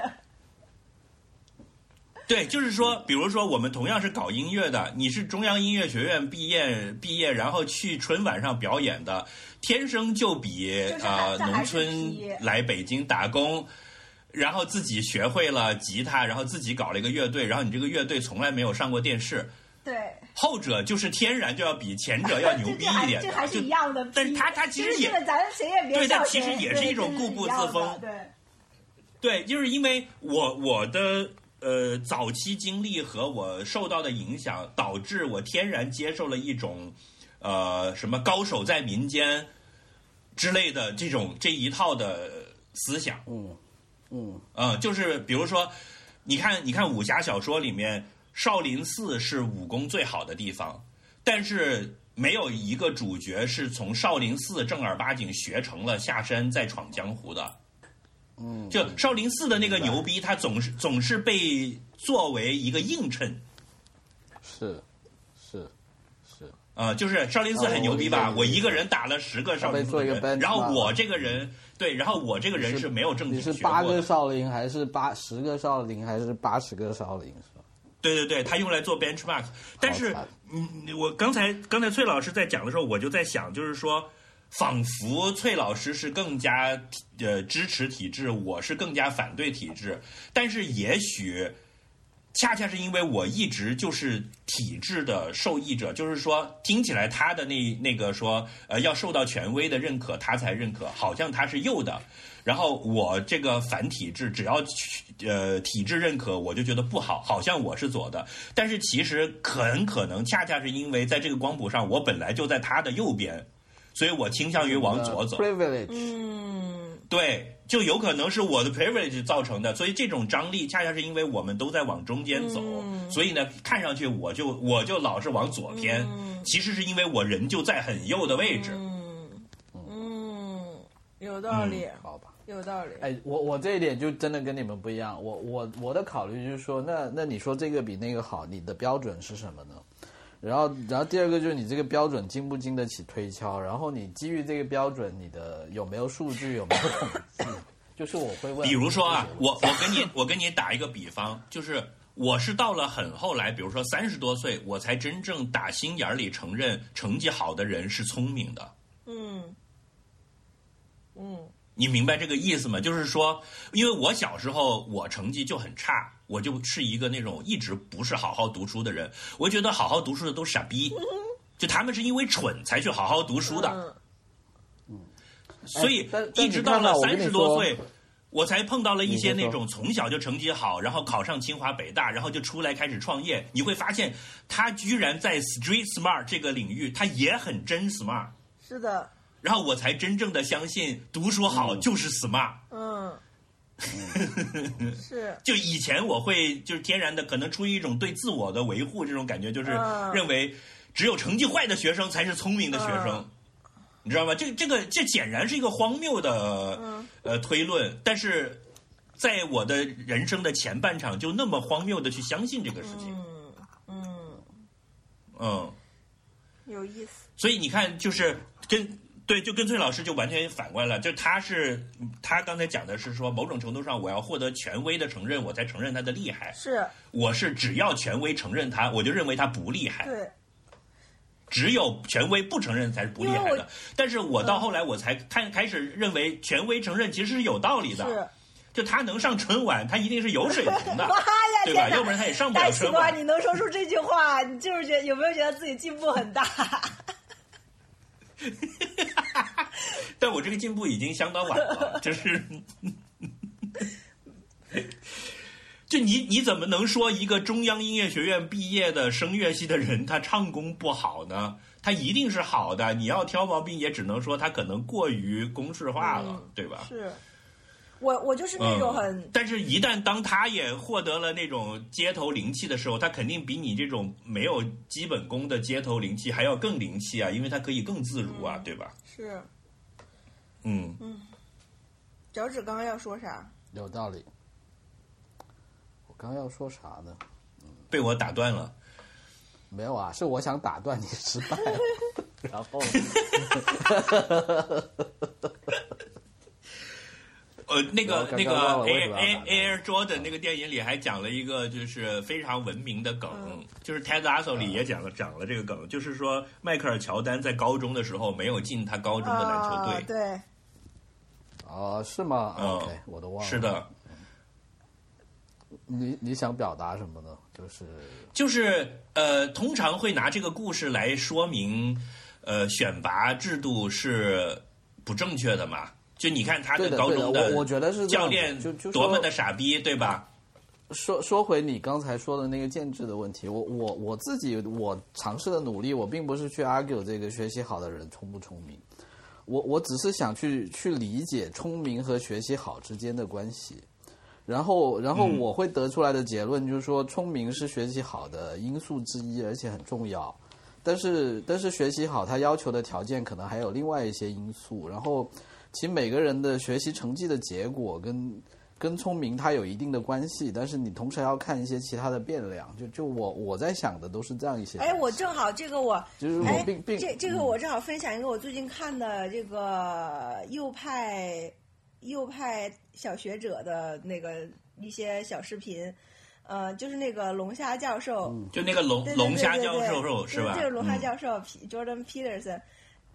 对，就是说，比如说，我们同样是搞音乐的，你是中央音乐学院毕业，毕业然后去春晚上表演的，天生就比呃农村来北京打工，然后自己学会了吉他，然后自己搞了一个乐队，然后你这个乐队从来没有上过电视，对，后者就是天然就要比前者要牛逼一点，这还是一样的，但他他其实也，咱谁也别对，但其实也是一种固步自封，对，对，就是因为我我的。呃，早期经历和我受到的影响，导致我天然接受了一种，呃，什么高手在民间之类的这种这一套的思想。嗯嗯呃，就是比如说，你看，你看武侠小说里面，少林寺是武功最好的地方，但是没有一个主角是从少林寺正儿八经学成了下山再闯江湖的。嗯，就少林寺的那个牛逼，他总是总是被作为一个映衬。是，是，是。啊，就是少林寺很牛逼吧？我一个人打了十个少林寺人，然后我这个人，对，然后我这个人是没有正经学是八个少林还是八十个少林还是八十个少林是吧？对对对，他用来做 benchmark。但是，嗯，我刚才刚才崔老师在讲的时候，我就在想，就是说。仿佛崔老师是更加呃支持体制，我是更加反对体制。但是也许恰恰是因为我一直就是体制的受益者，就是说听起来他的那那个说呃要受到权威的认可，他才认可，好像他是右的。然后我这个反体制，只要呃体制认可，我就觉得不好，好像我是左的。但是其实很可能恰恰是因为在这个光谱上，我本来就在他的右边。所以我倾向于往左走。privilege，嗯，对，就有可能是我的 privilege 造成的。所以这种张力恰恰是因为我们都在往中间走，所以呢，看上去我就我就老是往左偏。其实是因为我人就在很右的位置。嗯，嗯，有道理，嗯好吧。有道理。哎，我我这一点就真的跟你们不一样。我我我的考虑就是说，那那你说这个比那个好，你的标准是什么呢？然后然后第二个就是你这个标准经不经得起推敲，然后你基于这个标准，你的有没有数据，有没有统计？就是我会问，比如说啊，我我跟你我跟你打一个比方，就是我是到了很后来，比如说三十多岁，我才真正打心眼儿里承认成绩好的人是聪明的。嗯嗯你明白这个意思吗？就是说，因为我小时候我成绩就很差，我就是一个那种一直不是好好读书的人。我觉得好好读书的都傻逼，就他们是因为蠢才去好好读书的。嗯所以一直到了三十多岁，我才碰到了一些那种从小就成绩好，然后考上清华北大，然后就出来开始创业。你会发现，他居然在 street smart 这个领域，他也很真 smart。是的，然后我才真正的相信，读书好就是 smart。嗯，是，就以前我会就是天然的，可能出于一种对自我的维护这种感觉，就是嗯。认为只有成绩坏的学生才是聪明的学生，嗯。你知道吗？这这个这显然是一个荒谬的、嗯。呃推论，但是在我的人生的前半场就那么荒谬的去相信这个事情，嗯嗯，嗯，有意思。所以你看，就是跟。对，就跟崔老师就完全反过来了，就他是他刚才讲的是说，某种程度上我要获得权威的承认，我才承认他的厉害。是我是只要权威承认他，我就认为他不厉害。对，只有权威不承认才是不厉害的。但是我到后来我才看开始认为权威承认其实是有道理的。是。就他能上春晚，他一定是有水平的，妈呀，对吧？要不然他也上不了春晚。你能说出这句话，你就是觉得有没有觉得自己进步很大？但我这个进步已经相当晚了，就是。就你你怎么能说一个中央音乐学院毕业的声乐系的人他唱功不好呢？他一定是好的，你要挑毛病也只能说他可能过于公式化了，嗯对吧？是，我我就是那种很嗯，但是，一旦当他也获得了那种街头灵气的时候，他肯定比你这种没有基本功的街头灵气还要更灵气啊，因为他可以更自如啊，对吧？是。嗯，脚趾刚刚要说啥？有道理。我刚刚要说啥呢？被我打断了。没有啊，是我想打断你失败了，然后呃，那个那个忘了为什 Air Air Air Jordan 那个电影里还讲了一个就是非常文明的梗，就是 Ted Lasso 里也讲了讲了这个梗，就是说迈克尔乔丹在高中的时候没有进他高中的篮球队，啊对，啊，是吗、嗯。我都忘了。是，的，你你想表达什么呢？就是就是呃，通常会拿这个故事来说明，呃，选拔制度是不正确的嘛？就你看他对的高中我我觉得是教练就就说多么的傻逼，对吧？说说回你刚才说的那个建制的问题，我我我自己我尝试的努力，我并不是去 argue 这个学习好的人聪不聪明，我我只是想去去理解聪明和学习好之间的关系，然后然后嗯我会得出来的结论就是说，聪明是学习好的因素之一，而且很重要。但是但是学习好，它要求的条件可能还有另外一些因素。然后，其实每个人的学习成绩的结果跟跟聪明它有一定的关系，但是你同时还要看一些其他的变量。就就我我在想的都是这样一些。哎，我正好这个我，就是我哎并并这这个嗯我正好分享一个我最近看的这个右派右派小学者的那个一些小视频，呃，就是那个龙虾教授，就那个龙龙虾教授是吧？就是龙虾嗯教授、P- Jordan Peterson，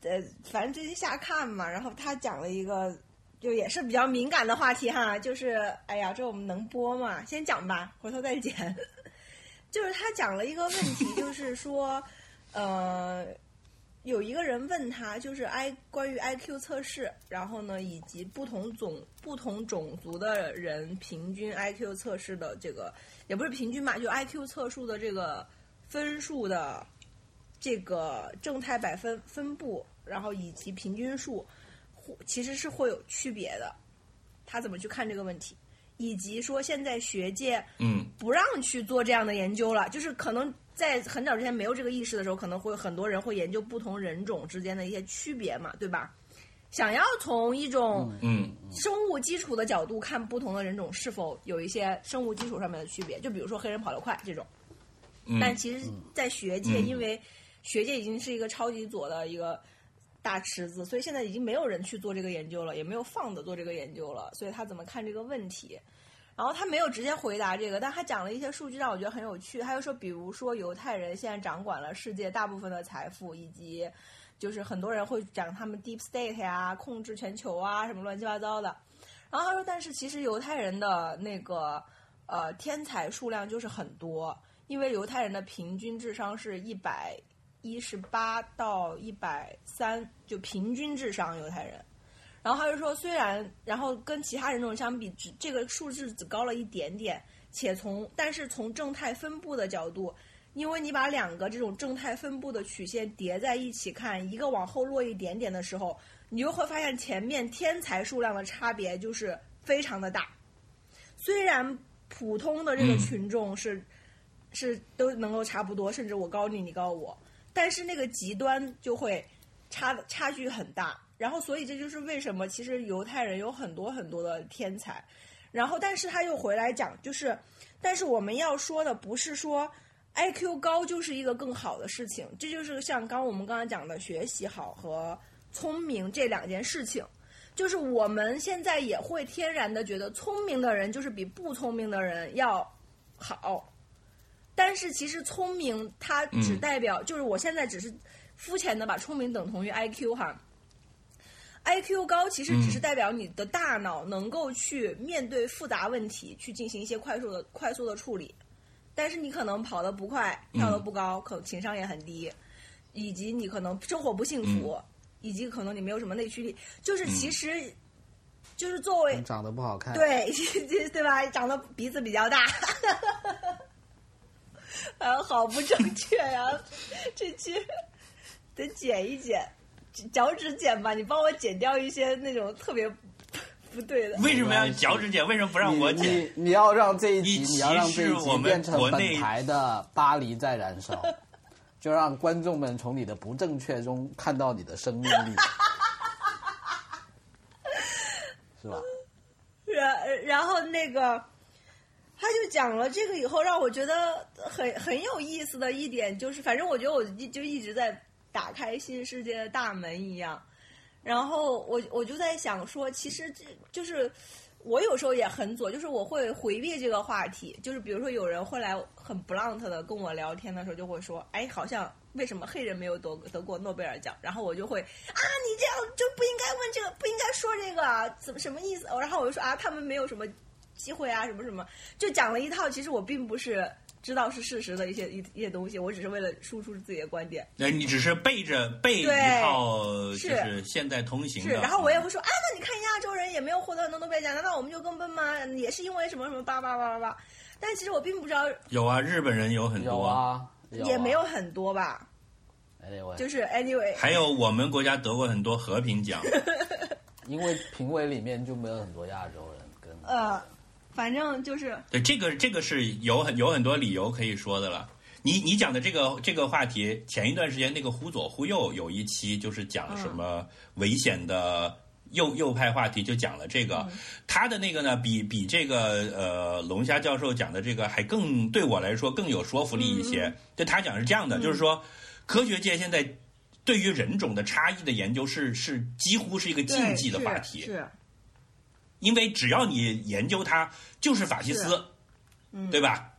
呃，反正最近瞎看嘛，然后他讲了一个，就也是比较敏感的话题哈，就是哎呀，这我们能播吗？先讲吧，回头再剪。就是他讲了一个问题，就是说，呃，有一个人问他，就是 I 关于 IQ 测试，然后呢，以及不同种不同种族的人平均 IQ 测试的这个，也不是平均吧，就 IQ 测数的这个分数的这个正态百分分布，然后以及平均数，互其实是会有区别的。他怎么去看这个问题？以及说现在学界嗯不让去做这样的研究了，就是可能在很早之前没有这个意识的时候，可能会很多人会研究不同人种之间的一些区别嘛，对吧？想要从一种嗯生物基础的角度看不同的人种是否有一些生物基础上面的区别，就比如说黑人跑得快这种。嗯，但其实，在学界，嗯因为学界已经是一个超级左的一个大池子，所以现在已经没有人去做这个研究了，也没有放的做这个研究了。所以他怎么看这个问题？然后他没有直接回答这个，但他讲了一些数据让我觉得很有趣。他就说，比如说犹太人现在掌管了世界大部分的财富，以及就是很多人会讲他们 deep state 呀、控制全球啊，什么乱七八糟的。然后他说，但是其实犹太人的那个呃天才数量就是很多，因为犹太人的平均智商是一百一十八到一百三，就平均智商犹太人。然后他就说，虽然然后跟其他人种相比，只这个数字只高了一点点，且从但是从正态分布的角度，因为你把两个这种正态分布的曲线叠在一起看，一个往后落一点点的时候，你就会发现前面天才数量的差别就是非常的大。虽然普通的这个群众是、是都能够差不多，甚至我高你，你高我，但是那个极端就会差差距很大。然后，所以这就是为什么其实犹太人有很多很多的天才。然后，但是他又回来讲，就是，但是我们要说的不是说 IQ 高就是一个更好的事情，这就是像刚我们刚才讲的学习好和聪明这两件事情。就是我们现在也会天然的觉得聪明的人就是比不聪明的人要好，但是其实聪明它只嗯。代表，就是我现在只是肤浅的把聪明等同于 IQ 哈。IQ 高其实只是嗯。代表你的大脑能够去面对复杂问题，去进行一些快速的快速的处理，但是你可能跑得不快，跳得不高，可情商也很低，以及你可能生活不幸福，以及可能你没有什么内驱力，就是其实，就是作为长得不好看，，对，对吧？长得鼻子比较大，啊，好不正确呀！这期得剪一剪，脚趾剪吧，你帮我剪掉一些那种特别不对的。为什么要脚趾剪？为什么不让我剪？你 你要让这一集，你你要让这一集变成本台的巴黎在燃烧，就让观众们从你的不正确中看到你的生命力，是吧？然然后那个，他就讲了这个以后，让我觉得很很有意思的一点就是，反正我觉得我一就一直在打开新世界的大门一样。然后我我就在想说，其实这就是我有时候也很左，就是我会回避这个话题。就是比如说有人会来很 blunt 的跟我聊天的时候，就会说，哎，好像为什么黑人没有得得过诺贝尔奖？然后我就会啊，你这样就不应该问这个，不应该说这个啊，怎么什么意思？然后我就说啊，他们没有什么机会啊，什么什么，就讲了一套。其实我并不是知道是事实的一些一一些东西，我只是为了输出自己的观点。那你只是背着背一套就是现在通行是，的，然后我也会说啊，那你看亚洲人也没有获得很多诺贝尔奖，难道我们就更笨吗？也是因为什么什么叭叭叭叭叭。但其实我并不知道，有啊，日本人有很多，啊也没有。很多吧。Anyway，就是 anyway，还有我们国家得过很多和平奖，因为评委里面就没有很多亚洲人跟呃，反正就是对这个这个是有很有很多理由可以说的了。你你讲的这个这个话题，前一段时间那个忽左忽右有一期就是讲什么危险的右右派话题，就讲了这个。他的那个呢，比比这个呃龙虾教授讲的这个还更对我来说更有说服力一些。就他讲是这样的，就是说科学界现在对于人种的差异的研究是是几乎是一个禁忌的话题。是因为只要你研究它，就是法西斯，嗯对吧？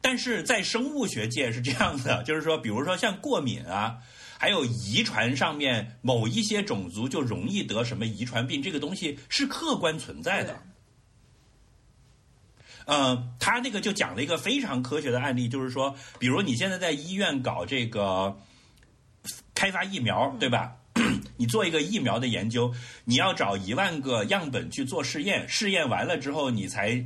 但是在生物学界是这样的，就是说，比如说像过敏啊，还有遗传上面某一些种族就容易得什么遗传病，这个东西是客观存在的。呃，他那个就讲了一个非常科学的案例，就是说，比如你现在在医院搞这个开发疫苗，对吧？你做一个疫苗的研究，你要找一万个样本去做试验，试验完了之后，你才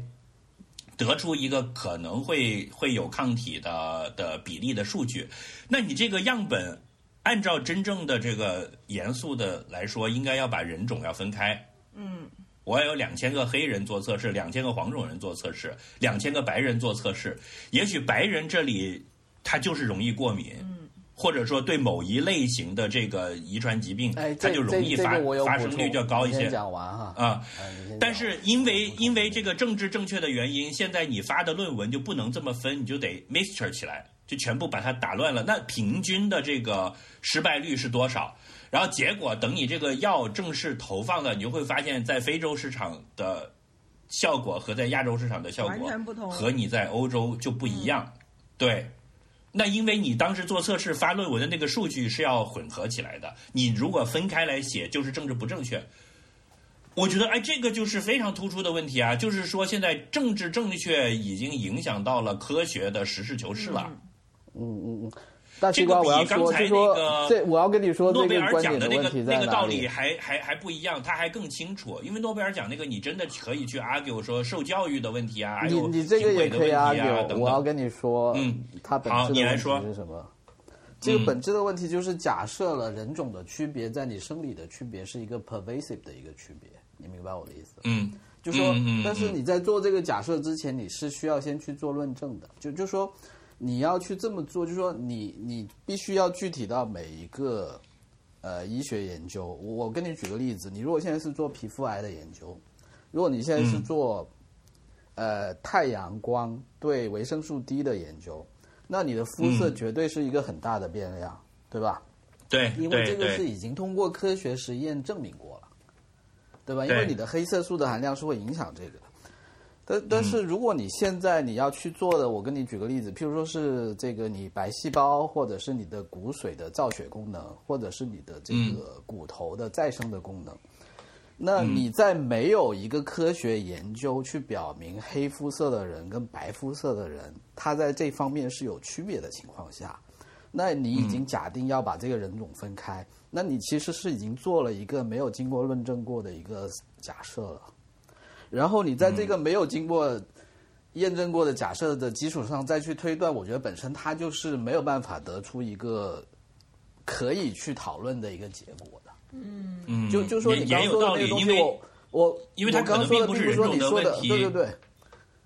得出一个可能会会有抗体的的比例的数据。那你这个样本，按照真正的这个严肃的来说，应该要把人种要分开。嗯我要有两千个黑人做测试，两千个黄种人做测试，两千个白人做测试。也许白人这里他就是容易过敏，或者说对某一类型的这个遗传疾病，哎，它就容易发发生率就要高一些。讲完哈。啊，哎但是因为因为这个政治正确的原因，现在你发的论文就不能这么分，你就得 mixture 起来，就全部把它打乱了。那平均的这个失败率是多少？然后结果等你这个药正式投放了，你就会发现，在非洲市场的效果和在亚洲市场的效完果全不同和你在欧洲就不一样。对，那因为你当时做测试发论文的那个数据是要混合起来的，你如果分开来写，就是政治不正确。我觉得，哎，这个就是非常突出的问题啊！就是说，现在政治正确已经影响到了科学的实事求是了。嗯嗯嗯，大西这个瓜，我要说，比刚才就说那个这我要跟你说，诺贝尔奖的那个那个道？理还还还不一样，他还更清楚。因为诺贝尔奖那个，你真的可以去 argue 说受教育的问题啊，还你有你这个也可以 argue。我要跟你说，嗯，它本好质的问题是什么？这个嗯本质的问题就是假设了人种的区别在你生理的区别是一个 pervasive 的一个区别，你明白我的意思？嗯就说但是你在做这个假设之前，你是需要先去做论证的。就就说你要去这么做，就说你你必须要具体到每一个呃医学研究。我我跟你举个例子，你如果现在是做皮肤癌的研究，如果你现在是嗯做、呃太阳光对维生素 D 的研究，那你的肤色嗯绝对是一个很大的变量，对吧？对因为这个是已经通过科学实验证明过了，对吧？因为你的黑色素的含量是会影响这个的。但但嗯。是如果你现在你要去做的，我跟你举个例子，譬如说是这个你白细胞，或者是你的骨髓的造血功能，或者是你的这嗯。个骨头的再生的功能，那你在没有一个科学研究去表明黑肤色的人跟白肤色的人，他在这方面是有区别的情况下，那你已经假定要把这个人种分开，那你其实是已经做了一个没有经过论证过的一个假设了。然后你在这个没有经过验证过的假设的基础上再去推断，我觉得本身它就是没有办法得出一个可以去讨论的一个结果的。嗯，就就说你刚说的那个东西，我我因为它我刚说的并不是说人种的你说的问题对对对，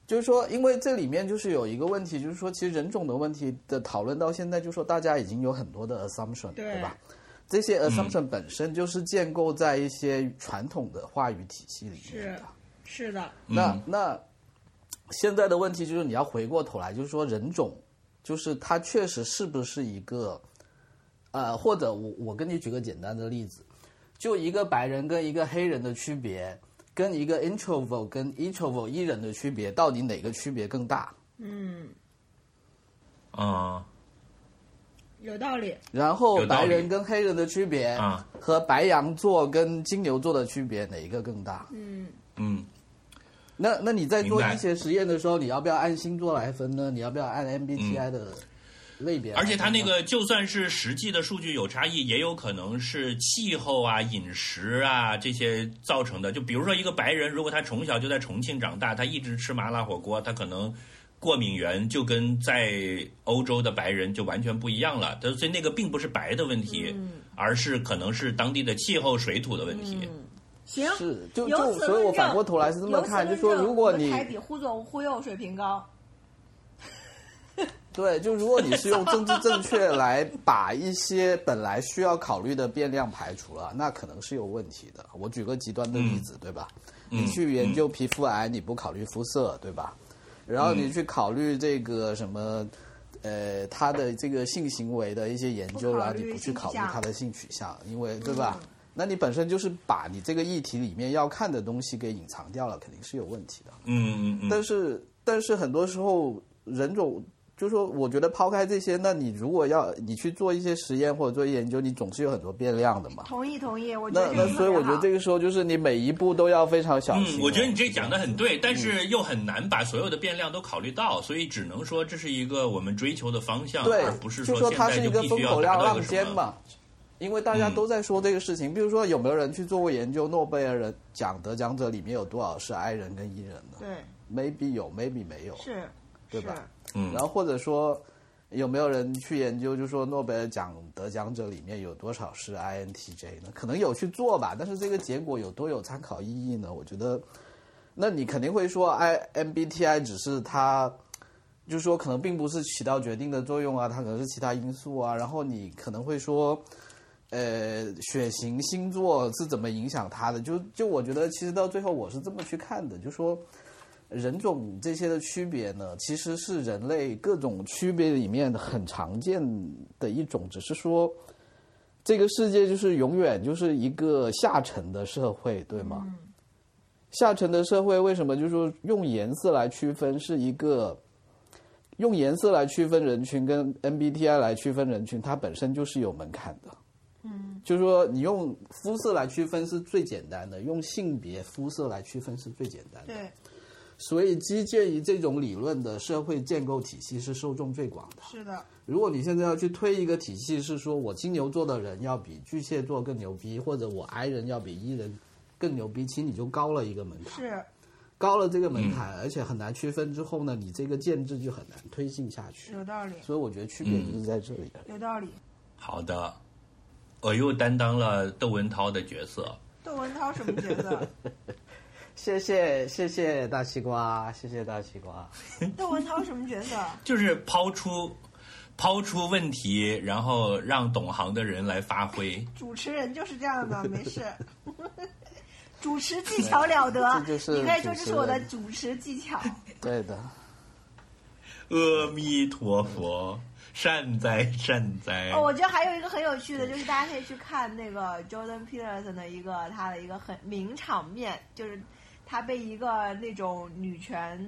就是说，因为这里面就是有一个问题，就是说，其实人种的问题的讨论到现在，就是说大家已经有很多的 assumption，对吧？这些 assumption 本身就是建构在一些传统的话语体系里面是的。是的，那嗯。那现在的问题就是你要回过头来，就是说人种，就是它确实是不是一个，呃，或者我我跟你举个简单的例子，就一个白人跟一个黑人的区别，跟一个 introvert 跟 introvert 一人的区别，到底哪个区别更大？嗯，嗯。有道理。然后白人跟黑人的区别啊。和白羊座跟金牛座的区别哪一个更大？嗯，嗯那那你在做医学实验的时候，你要不要按星座来分呢？你要不要按 MBTI 的类别？而且它那个就算是实际的数据有差异，也有可能是气候啊、饮食啊这些造成的。就比如说一个白人，如果他从小就在重庆长大，他一直吃麻辣火锅，他可能过敏源就跟在欧洲的白人就完全不一样了。所以那个并不是白的问题，而是可能是当地的气候、水土的问题。行，是，就就所以，我反过头来是这么看，就说如果你我们台比忽左忽右水平高，对，就如果你是用政治正确来把一些本来需要考虑的变量排除了，那可能是有问题的。我举个极端的例子，对吧？你去研究皮肤癌，你不考虑肤色，对吧？然后你去考虑这个什么，呃，他的这个性行为的一些研究，然后你不去考虑他的性取向，因为对吧？那你本身就是把你这个议题里面要看的东西给隐藏掉了，肯定是有问题的。嗯嗯嗯。但是但是很多时候人种，就说我觉得抛开这些，那你如果要你去做一些实验或者做研究，你总是有很多变量的嘛。同意同意，我觉那那所以我觉得这个个时候就是你每一步都要非常小心。嗯，我觉得你这讲的很对，但是又很难把所有的变量都考虑到，所以只能说这是一个我们追求的方向，对而不是就说现在它是一个就必须要风口浪达到一个什么。因为大家嗯都在说这个事情，比如说有没有人去做过研究？诺贝尔人奖得奖者里面有多少是 I 人跟 E 人呢对，？maybe 有，maybe 没有。是，对吧？嗯然后或者说有没有人去研究，就说诺贝尔奖得奖者里面有多少是 INTJ 呢？可能有去做吧，但是这个结果有多有参考意义呢？我觉得，那你肯定会说 I MBTI 只是它就是说可能并不是起到决定的作用啊，它可能是其他因素啊。然后你可能会说，呃，血型、星座是怎么影响他的？就就我觉得，其实到最后我是这么去看的，就说人种这些的区别呢，其实是人类各种区别里面很常见的一种，只是说这个世界就是永远就是一个下沉的社会，对吗？下沉的社会为什么就是说用颜色来区分是一个？用颜色来区分人群，跟 MBTI 来区分人群，它本身就是有门槛的。嗯，就是说你用肤色来区分是最简单的，用性别肤色来区分是最简单的。对，所以基建于这种理论的社会建构体系是受众最广的。是的，如果你现在要去推一个体系，是说我金牛座的人要比巨蟹座更牛逼，或者我 I 人要比 E 人更牛逼，其实你就高了一个门槛。是高了这个门槛，而且很难区分之后呢，你这个建制就很难推进下去。有道理，所以我觉得区别就是在这里。有道理。好的，我又担当了窦文涛的角色。窦文涛什么角色？谢谢谢谢大西瓜，谢谢大西瓜。窦文涛什么角色？就是抛出抛出问题，然后让懂行的人来发挥。主持人就是这样的，没事。主持技巧了得，你可以说这是我的主持技巧。对的。阿弥陀佛，善哉善哉。哦，我觉得还有一个很有趣的，就是大家可以去看那个 Jordan Peterson 的一个他的一个很名场面，就是他被一个那种女权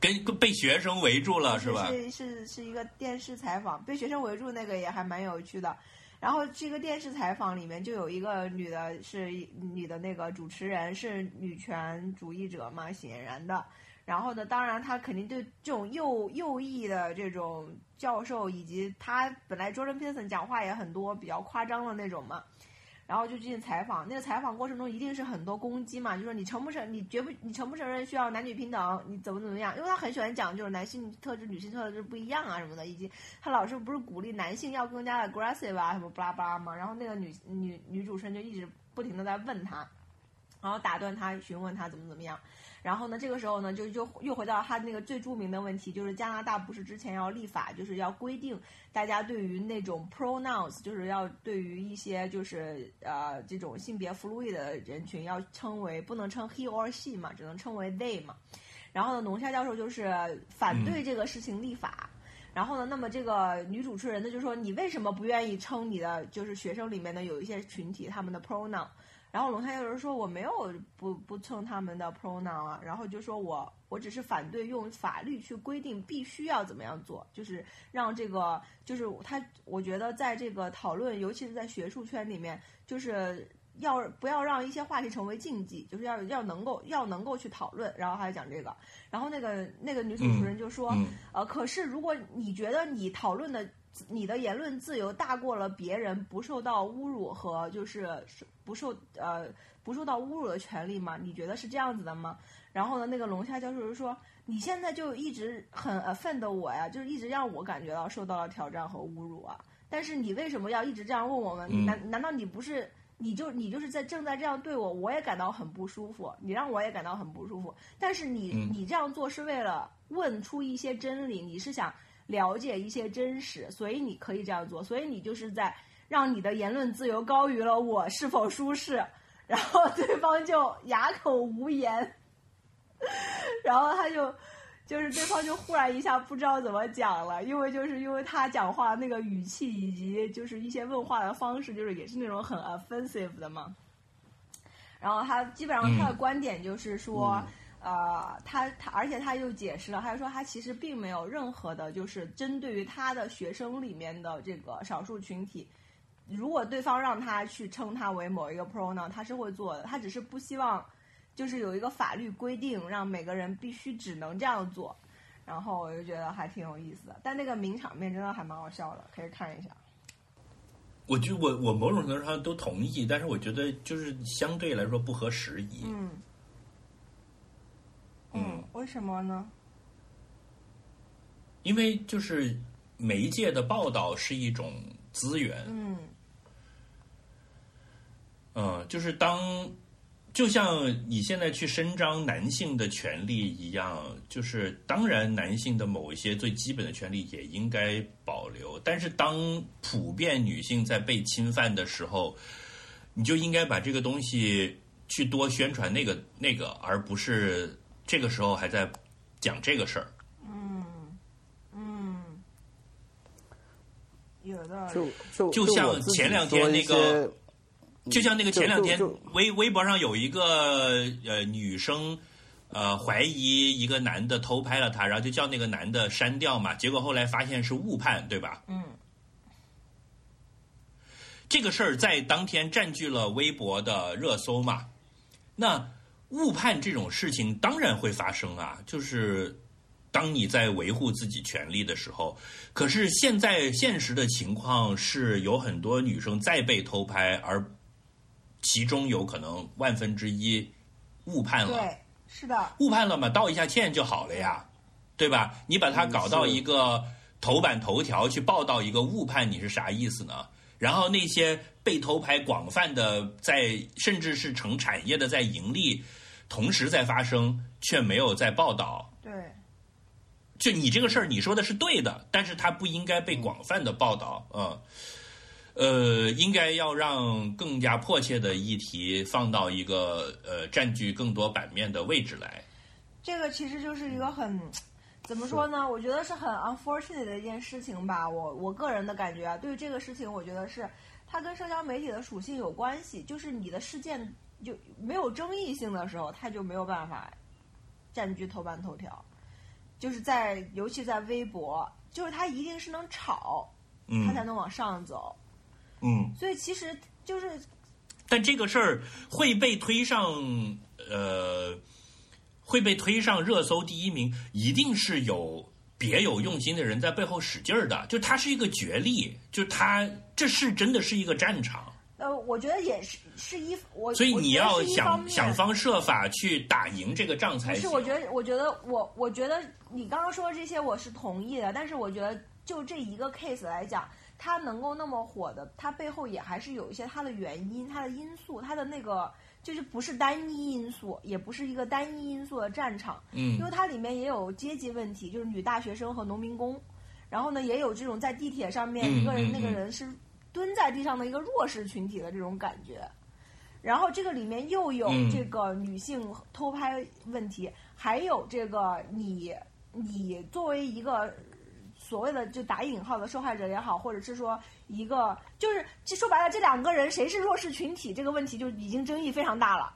跟被学生围住了，是吧？是是是一个电视采访，被学生围住那个也还蛮有趣的。然后这个电视采访里面就有一个女的，是女的那个主持人是女权主义者嘛，显然的。然后呢，当然他肯定对这种右右翼的这种教授，以及他本来 Jordan Peterson 讲话也很多比较夸张的那种嘛。然后就进行采访，那个采访过程中一定是很多攻击嘛，就说你承不承，你绝不，你承不承认需要男女平等，你怎么怎么样？因为他很喜欢讲就是男性特质、女性特质不一样啊什么的，以及他老是不是鼓励男性要更加的 aggressive 啊什么巴拉巴拉嘛。然后那个女女女主持人就一直不停的在问他，然后打断他，询问他怎么怎么样。然后呢，这个时候呢，就就又回到他那个最著名的问题，就是加拿大不是之前要立法，就是要规定大家对于那种 pronouns，就是要对于一些就是呃这种性别 fluid 的人群要称为不能称 he or she 嘛，只能称为 they 嘛。然后呢，龙虾教授就是反对这个事情立法。然后呢，那么这个女主持人呢就说，你为什么不愿意称你的就是学生里面的有一些群体他们的 pronoun？然后龙虾有人说我没有不不蹭他们的 pronoun 啊，然后就说我我只是反对用法律去规定必须要怎么样做，就是让这个就是他我觉得在这个讨论，尤其是在学术圈里面，就是要不要让一些话题成为禁忌，就是要要能够要能够去讨论，然后他讲这个，然后那个那个女主持人就说，呃，可是如果你觉得你讨论的。你的言论自由大过了别人不受到侮辱和就是不受呃不受到侮辱的权利吗？你觉得是这样子的吗？然后呢，那个龙虾教授就说：“你现在就一直很 offend 我呀，就是一直让我感觉到受到了挑战和侮辱啊。但是你为什么要一直这样问我们？难难道你不是你就你就是在正在这样对我，我也感到很不舒服，你让我也感到很不舒服。但是你你这样做是为了问出一些真理，你是想。”了解一些真实，所以你可以这样做，所以你就是在让你的言论自由高于了我是否舒适，然后对方就哑口无言，然后他就就是对方就忽然一下不知道怎么讲了，因为就是因为他讲话那个语气以及就是一些问话的方式，就是也是那种很 offensive 的嘛，然后他基本上他的观点就是说。呃，他他，而且他又解释了，他说他其实并没有任何的，就是针对于他的学生里面的这个少数群体，如果对方让他去称他为某一个 pronoun，他是会做的，他只是不希望，就是有一个法律规定让每个人必须只能这样做，然后我就觉得还挺有意思的，但那个名场面真的还蛮好笑的，可以看一下。我就我我某种程度上都同意，但是我觉得就是相对来说不合时宜。嗯。嗯，为什么呢？因为就是媒介的报道是一种资源。嗯。嗯，就是当，就就像你现在去伸张男性的权利一样，就是当然男性的某一些最基本的权利也应该保留，但是当普遍女性在被侵犯的时候，你就应该把这个东西去多宣传那个那个，而不是这个时候还在讲这个事儿。嗯嗯，有的就就就像前两天那个就像那个前两天微微博上有一个呃女生，呃怀疑一个男的偷拍了她，然后就叫那个男的删掉嘛，结果后来发现是误判，对吧？嗯这个事儿在当天占据了微博的热搜嘛。那误判这种事情当然会发生啊，就是当你在维护自己权利的时候。可是现在现实的情况是有很多女生在被偷拍，而其中有可能万分之一误判了。对，是的，误判了嘛，道一下歉就好了呀，对吧？你把它搞到一个头版头条去报道一个误判，你是啥意思呢？然后那些被偷拍广泛的在，甚至是成产业的在盈利，同时在发生，却没有在报道。对，就你这个事儿，你说的是对的，但是它不应该被广泛的报道，嗯，呃，应该要让更加迫切的议题放到一个呃占据更多版面的位置来。这个其实就是一个很。怎么说呢？我觉得是很 unfortunate 的一件事情吧。我我个人的感觉啊，对于这个事情，我觉得是它跟社交媒体的属性有关系。就是你的事件就没有争议性的时候，他就没有办法占据头版头条。就是在尤其在微博，就是他一定是能炒，嗯它才能往上走。嗯，所以其实就是但这个事儿会被推上呃，会被推上热搜第一名，一定是有别有用心的人在背后使劲儿的。就它是一个角力，就它这是真的是一个战场，呃，我觉得也是是一我，所以你要想想方设法去打赢这个仗才行是，我觉得，我觉得我，我觉得你刚刚说的这些我是同意的，但是我觉得就这一个 case 来讲，它能够那么火的，它背后也还是有一些它的原因、它的因素、它的那个就是不是单一因素，也不是一个单一因素的战场，嗯。因为它里面也有阶级问题，就是女大学生和农民工，然后呢，也有这种在地铁上面嗯一个人、那个人是蹲在地上的一个弱势群体的这种感觉。然后这个里面又有嗯这个女性偷拍问题，还有这个你你作为一个所谓的就打引号的受害者也好，或者是说一个就是就说白了，这两个人谁是弱势群体这个问题就已经争议非常大了。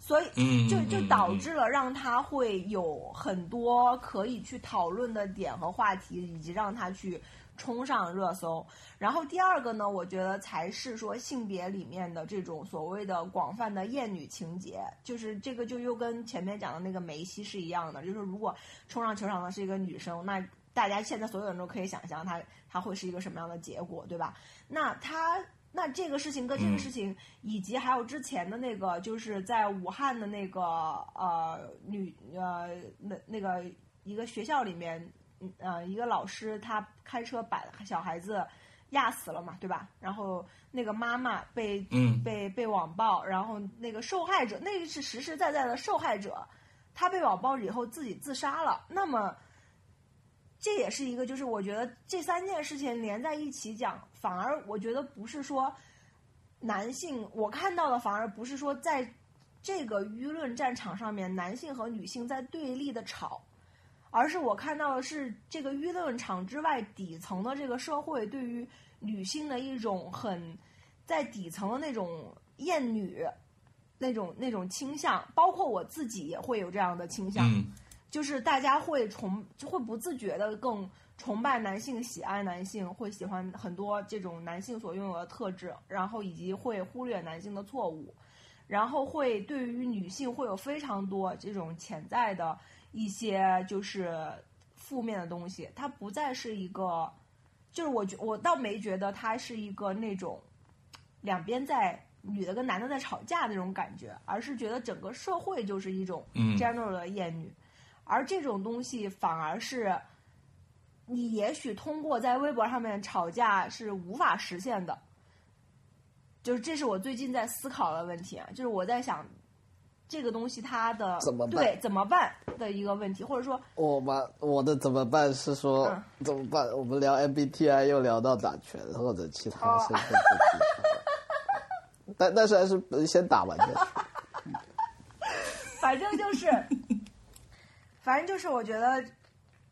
所以嗯，就就导嗯致了让他会有很多可以去讨论的点和话题，以及让他去冲上热搜。然后第二个呢，我觉得才是说性别里面的这种所谓的广泛的厌女情节，就是这个就又跟前面讲的那个梅西是一样的，就是如果冲上球场的是一个女生，那大家现在所有人都可以想象她她会是一个什么样的结果，对吧？那她。那这个事情跟这个嗯事情，以及还有之前的那个，就是在武汉的那个呃女呃那那个一个学校里面，嗯呃一个老师他开车把小孩子压死了嘛，对吧？然后那个妈妈被嗯被被网暴，然后那个受害者那个是实实在在的受害者，他被网暴以后自己自杀了。那么这也是一个，就是我觉得这三件事情连在一起讲，反而我觉得不是说男性，我看到的反而不是说在这个舆论战场上面男性和女性在对立的吵，而是我看到的是这个舆论场之外底层的这个社会对于女性的一种很在底层的那种厌女。那种那种倾向，包括我自己也会有这样的倾向，嗯就是大家会崇就会不自觉的更崇拜男性、喜爱男性，会喜欢很多这种男性所拥有的特质，然后以及会忽略男性的错误，然后会对于女性会有非常多这种潜在的一些就是负面的东西，它不再是一个，就是我觉我倒没觉得它是一个那种两边在女的跟男的在吵架那种感觉，而是觉得整个社会就是一种嗯 general 的厌女。而这种东西反而是你也许通过在微博上面吵架是无法实现的，就是这是我最近在思考的问题啊，就是我在想这个东西它的怎么办对怎么办的一个问题，或者说我把我的怎么办是说、嗯怎么办？我们聊 MBTI 又聊到打拳或者其他哦身份不但但是还是先打完再说。反正就是，反正就是，我觉得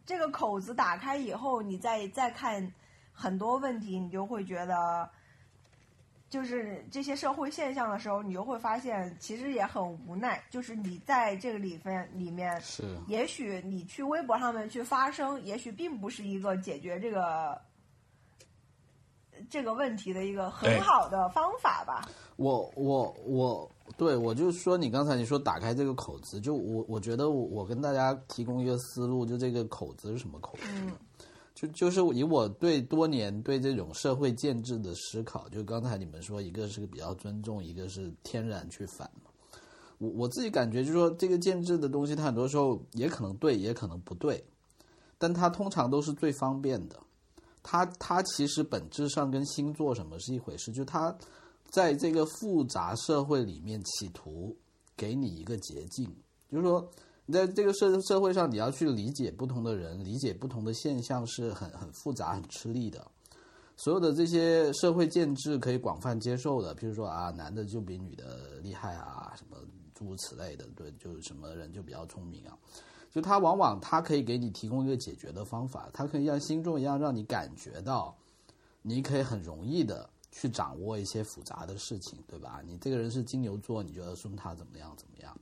这个口子打开以后，你再再看很多问题，你就会觉得，就是这些社会现象的时候，你就会发现，其实也很无奈。就是你在这个里面里面，是也许你去微博上面去发声，也许并不是一个解决这个这个问题的一个很好的方法吧。我我我，对我就是说，你刚才你说打开这个口子，就我我觉得我我跟大家提供一个思路，就这个口子是什么口子？嗯就就是以我对多年对这种社会建制的思考，就刚才你们说，一个是比较尊重，一个是天然去反。我我自己感觉就是说，这个建制的东西，它很多时候也可能对，也可能不对，但它通常都是最方便的。它它其实本质上跟星座什么是一回事，就它在这个复杂社会里面企图给你一个捷径，就是说在这个社社会上，你要去理解不同的人，理解不同的现象是很很复杂、很吃力的。所有的这些社会建制可以广泛接受的，譬如说啊，男的就比女的厉害啊，什么诸如此类的，对，就是什么人就比较聪明啊。就他往往他可以给你提供一个解决的方法，他可以像星座一样让你感觉到，你可以很容易的去掌握一些复杂的事情，对吧？你这个人是金牛座，你就要送他怎么样怎么样。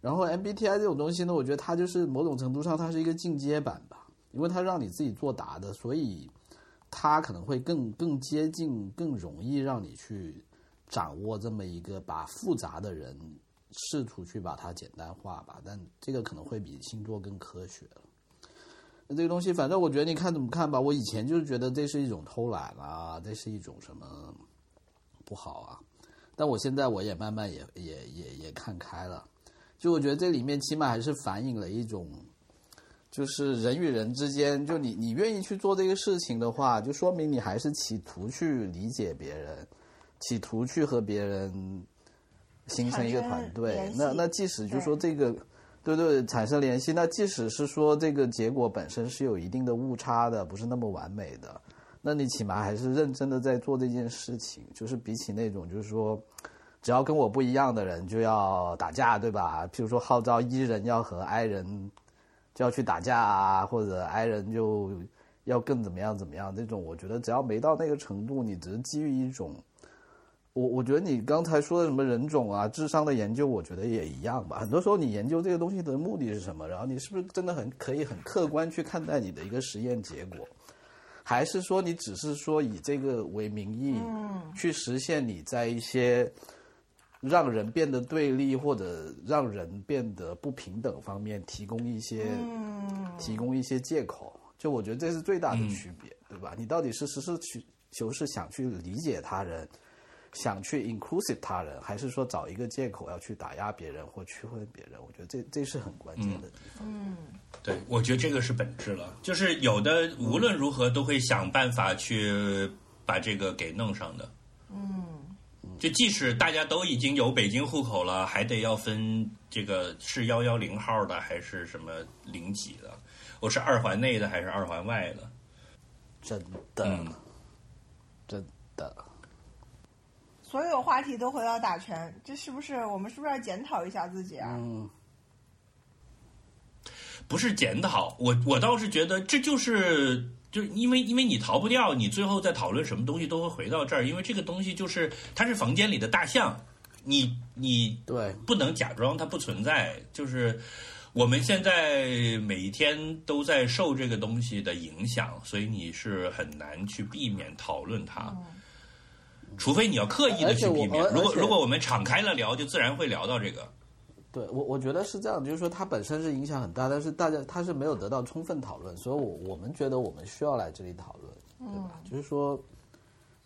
然后 MBTI 这种东西呢，我觉得它就是某种程度上它是一个进阶版吧，因为它让你自己作答的，所以它可能会更更接近、更容易让你去掌握这么一个把复杂的人试图去把它简单化吧。但这个可能会比星座更科学。那这个东西，反正我觉得你看怎么看吧。我以前就是觉得这是一种偷懒啊，这是一种什么不好啊。但我现在我也慢慢也也也也看开了。就我觉得这里面起码还是反映了一种，就是人与人之间，就你你愿意去做这个事情的话，就说明你还是企图去理解别人，企图去和别人形成一个团队那那即使就对说这个，对对，产生联系，那即使是说这个结果本身是有一定的误差的，不是那么完美的，那你起码还是认真的在做这件事情，就是比起那种就是说。只要跟我不一样的人就要打架，对吧？譬如说号召伊人要和 I 人就要去打架啊，或者 I 人就要更怎么样怎么样，这种我觉得只要没到那个程度，你只是基于一种，我我觉得你刚才说的什么人种啊、智商的研究，我觉得也一样吧。很多时候你研究这个东西的目的是什么？然后你是不是真的很可以很客观去看待你的一个实验结果？还是说你只是说以这个为名义，去实现你在一些让人变得对立或者让人变得不平等方面提供一些、提供一些借口？就我觉得这是最大的区别，对吧？你到底是实事去求是想去理解他人，想去 inclusive 他人，还是说找一个借口要去打压别人或区分别人？我觉得这这是很关键的地方。嗯对，我觉得这个是本质了，就是有的无论如何都会想办法去把这个给弄上的。嗯，就即使大家都已经有北京户口了，还得要分这个是幺幺零号的还是什么零几的，我是二环内的还是二环外的？真的，嗯真的。所有话题都回到打拳，这是不是我们是不是要检讨一下自己啊？嗯，不是检讨，我我倒是觉得这就是，就是因为因为你逃不掉，你最后在讨论什么东西都会回到这儿，因为这个东西就是它是房间里的大象，你你对，不能假装它不存在，就是我们现在每一天都在受这个东西的影响，所以你是很难去避免讨论它。除非你要刻意的去避免如果如果我们敞开了聊，就自然会聊到这个。对我我觉得是这样，就是说它本身是影响很大，但是大家它是没有得到充分讨论，所以我我们觉得我们需要来这里讨论，对吧？就是说，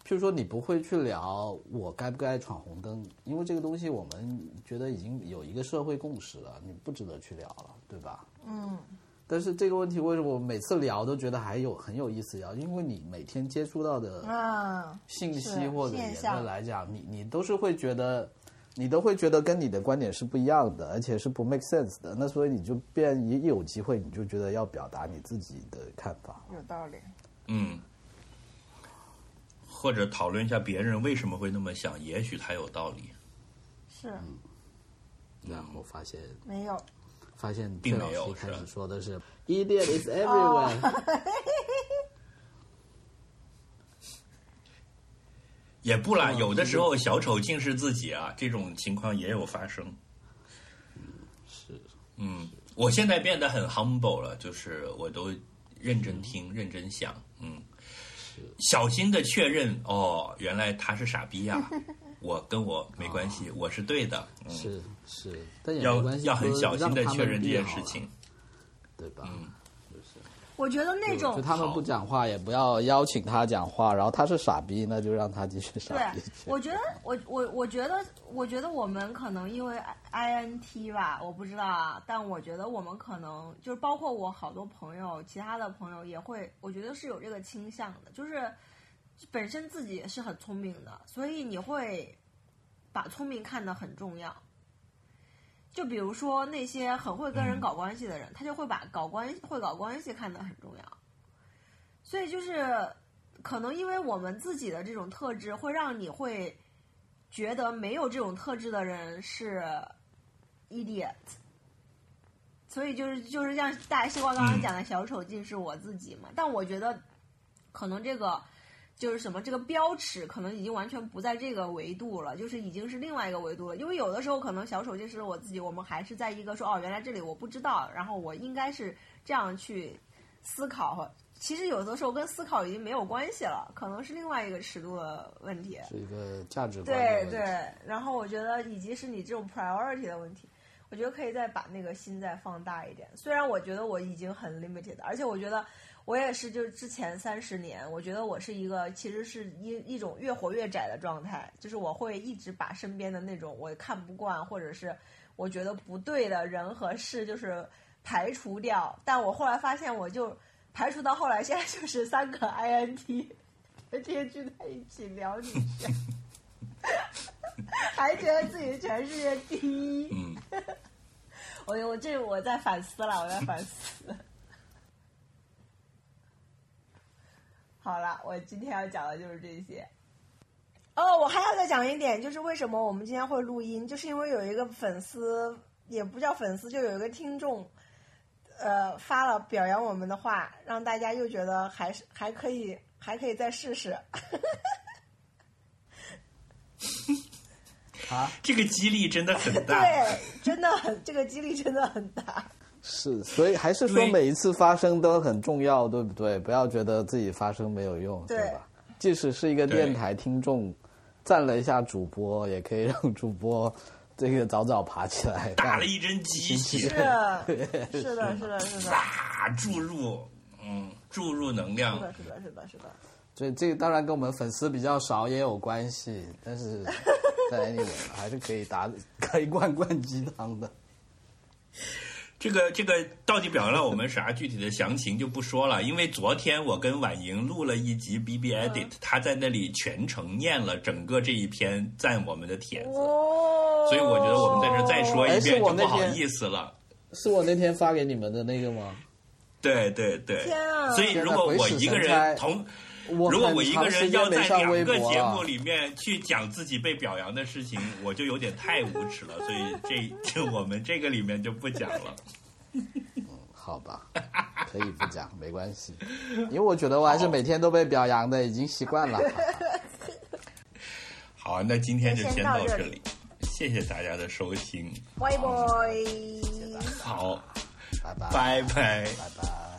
譬如说你不会去聊我该不该闯红灯，因为这个东西我们觉得已经有一个社会共识了，你不值得去聊了，对吧？嗯，但是这个问题为什么我每次聊都觉得还有很有意思聊？因为你每天接触到的啊，信息或者言论来讲，你你都是会觉得，你都会觉得跟你的观点是不一样的，而且是不 make sense 的。那所以你就变一一有机会，你就觉得要表达你自己的看法。有道理。嗯，或者讨论一下别人为什么会那么想，也许他有道理。是然后发现没有，发现并崔老师开没有是吧始说的是 “idiot is everywhere”，、也不啦，有的时候小丑竟是自己啊，这种情况也有发生。是。嗯，我现在变得很 humble 了，就是我都认真听、认真想，嗯，小心的确认哦，原来他是傻逼呀、我跟我没关系，我是对的，嗯，是是，但要要很小心的确认这件事情。对吧？我觉得那种就他们不讲话，也不要邀请他讲话，然后他是傻逼，那就让他继续 傻逼对。，我觉得我我我觉得我觉得我们可能因为 I N T 吧，我不知道啊，但我觉得我们可能就是包括我好多朋友，其他的朋友也会，我觉得是有这个倾向的，就是本身自己也是很聪明的，所以你会把聪明看得很重要。就比如说那些很会跟人搞关系的人，他就会把搞关系会搞关系看得很重要。所以就是可能因为我们自己的这种特质，会让你会觉得没有这种特质的人是 idiot。所以就是就是像大西瓜刚刚讲的小丑竟是我自己嘛，但我觉得可能这个就是什么这个标尺可能已经完全不在这个维度了，就是已经是另外一个维度了。因为有的时候可能小丑就是我自己，我们还是在一个说哦，原来这里我不知道，然后我应该是这样去思考和。其实有的时候跟思考已经没有关系了，可能是另外一个尺度的问题。是一个价值观对对，然后我觉得以及是你这种 priority 的问题，我觉得可以再把那个心再放大一点。虽然我觉得我已经很 limited，而且我觉得我也是，就是之前三十年，我觉得我是一个其实是一一种越活越窄的状态，就是我会一直把身边的那种我看不惯或者是我觉得不对的人和事，就是排除掉。但我后来发现，我就排除到后来，现在就是三个 INT，这些聚在一起聊你下。还觉得自己全世界第一。嗯，我我这我在反思了，我在反思。好了，我今天要讲的就是这些。哦，我还要再讲一点，就是为什么我们今天会录音，就是因为有一个粉丝，也不叫粉丝，就有一个听众，呃，发了表扬我们的话，让大家又觉得还是还可以，还可以再试试。啊，这个激励真的很大。对，真的很，这个激励真的很大。是，所以还是说每一次发声都很重要，对不对？不要觉得自己发声没有用，对吧？即使是一个电台听众赞了一下主播，也可以让主播这个早早爬起来。打了一针鸡是血，的，是的，是的，是的，啊，注入，嗯，注入能量是。的，是的，是的，是的。所以这个当然跟我们粉丝比较少也有关系，但是在 anyway 还是可以打可以灌灌鸡汤的。这个这个到底表扬了我们啥具体的详情就不说了，因为昨天我跟婉莹录了一集 B B Edit，、她在那里全程念了整个这一篇赞我们的帖子，哦。所以我觉得我们在这再说一遍就不好意思了。是我那天发给你们的那个吗？对对对。天啊，所以如果我一个人同，我如果我一个人要在两个微博了节目里面去讲自己被表扬的事情，我就有点太无耻了，所以这这我们这个里面就不讲了。好吧，可以不讲，没关系，因为我觉得我还是每天都被表扬的，已经习惯了。好，那今天就先先到这里到这里，谢谢大家的收听，拜拜。好，拜拜，拜拜。拜拜。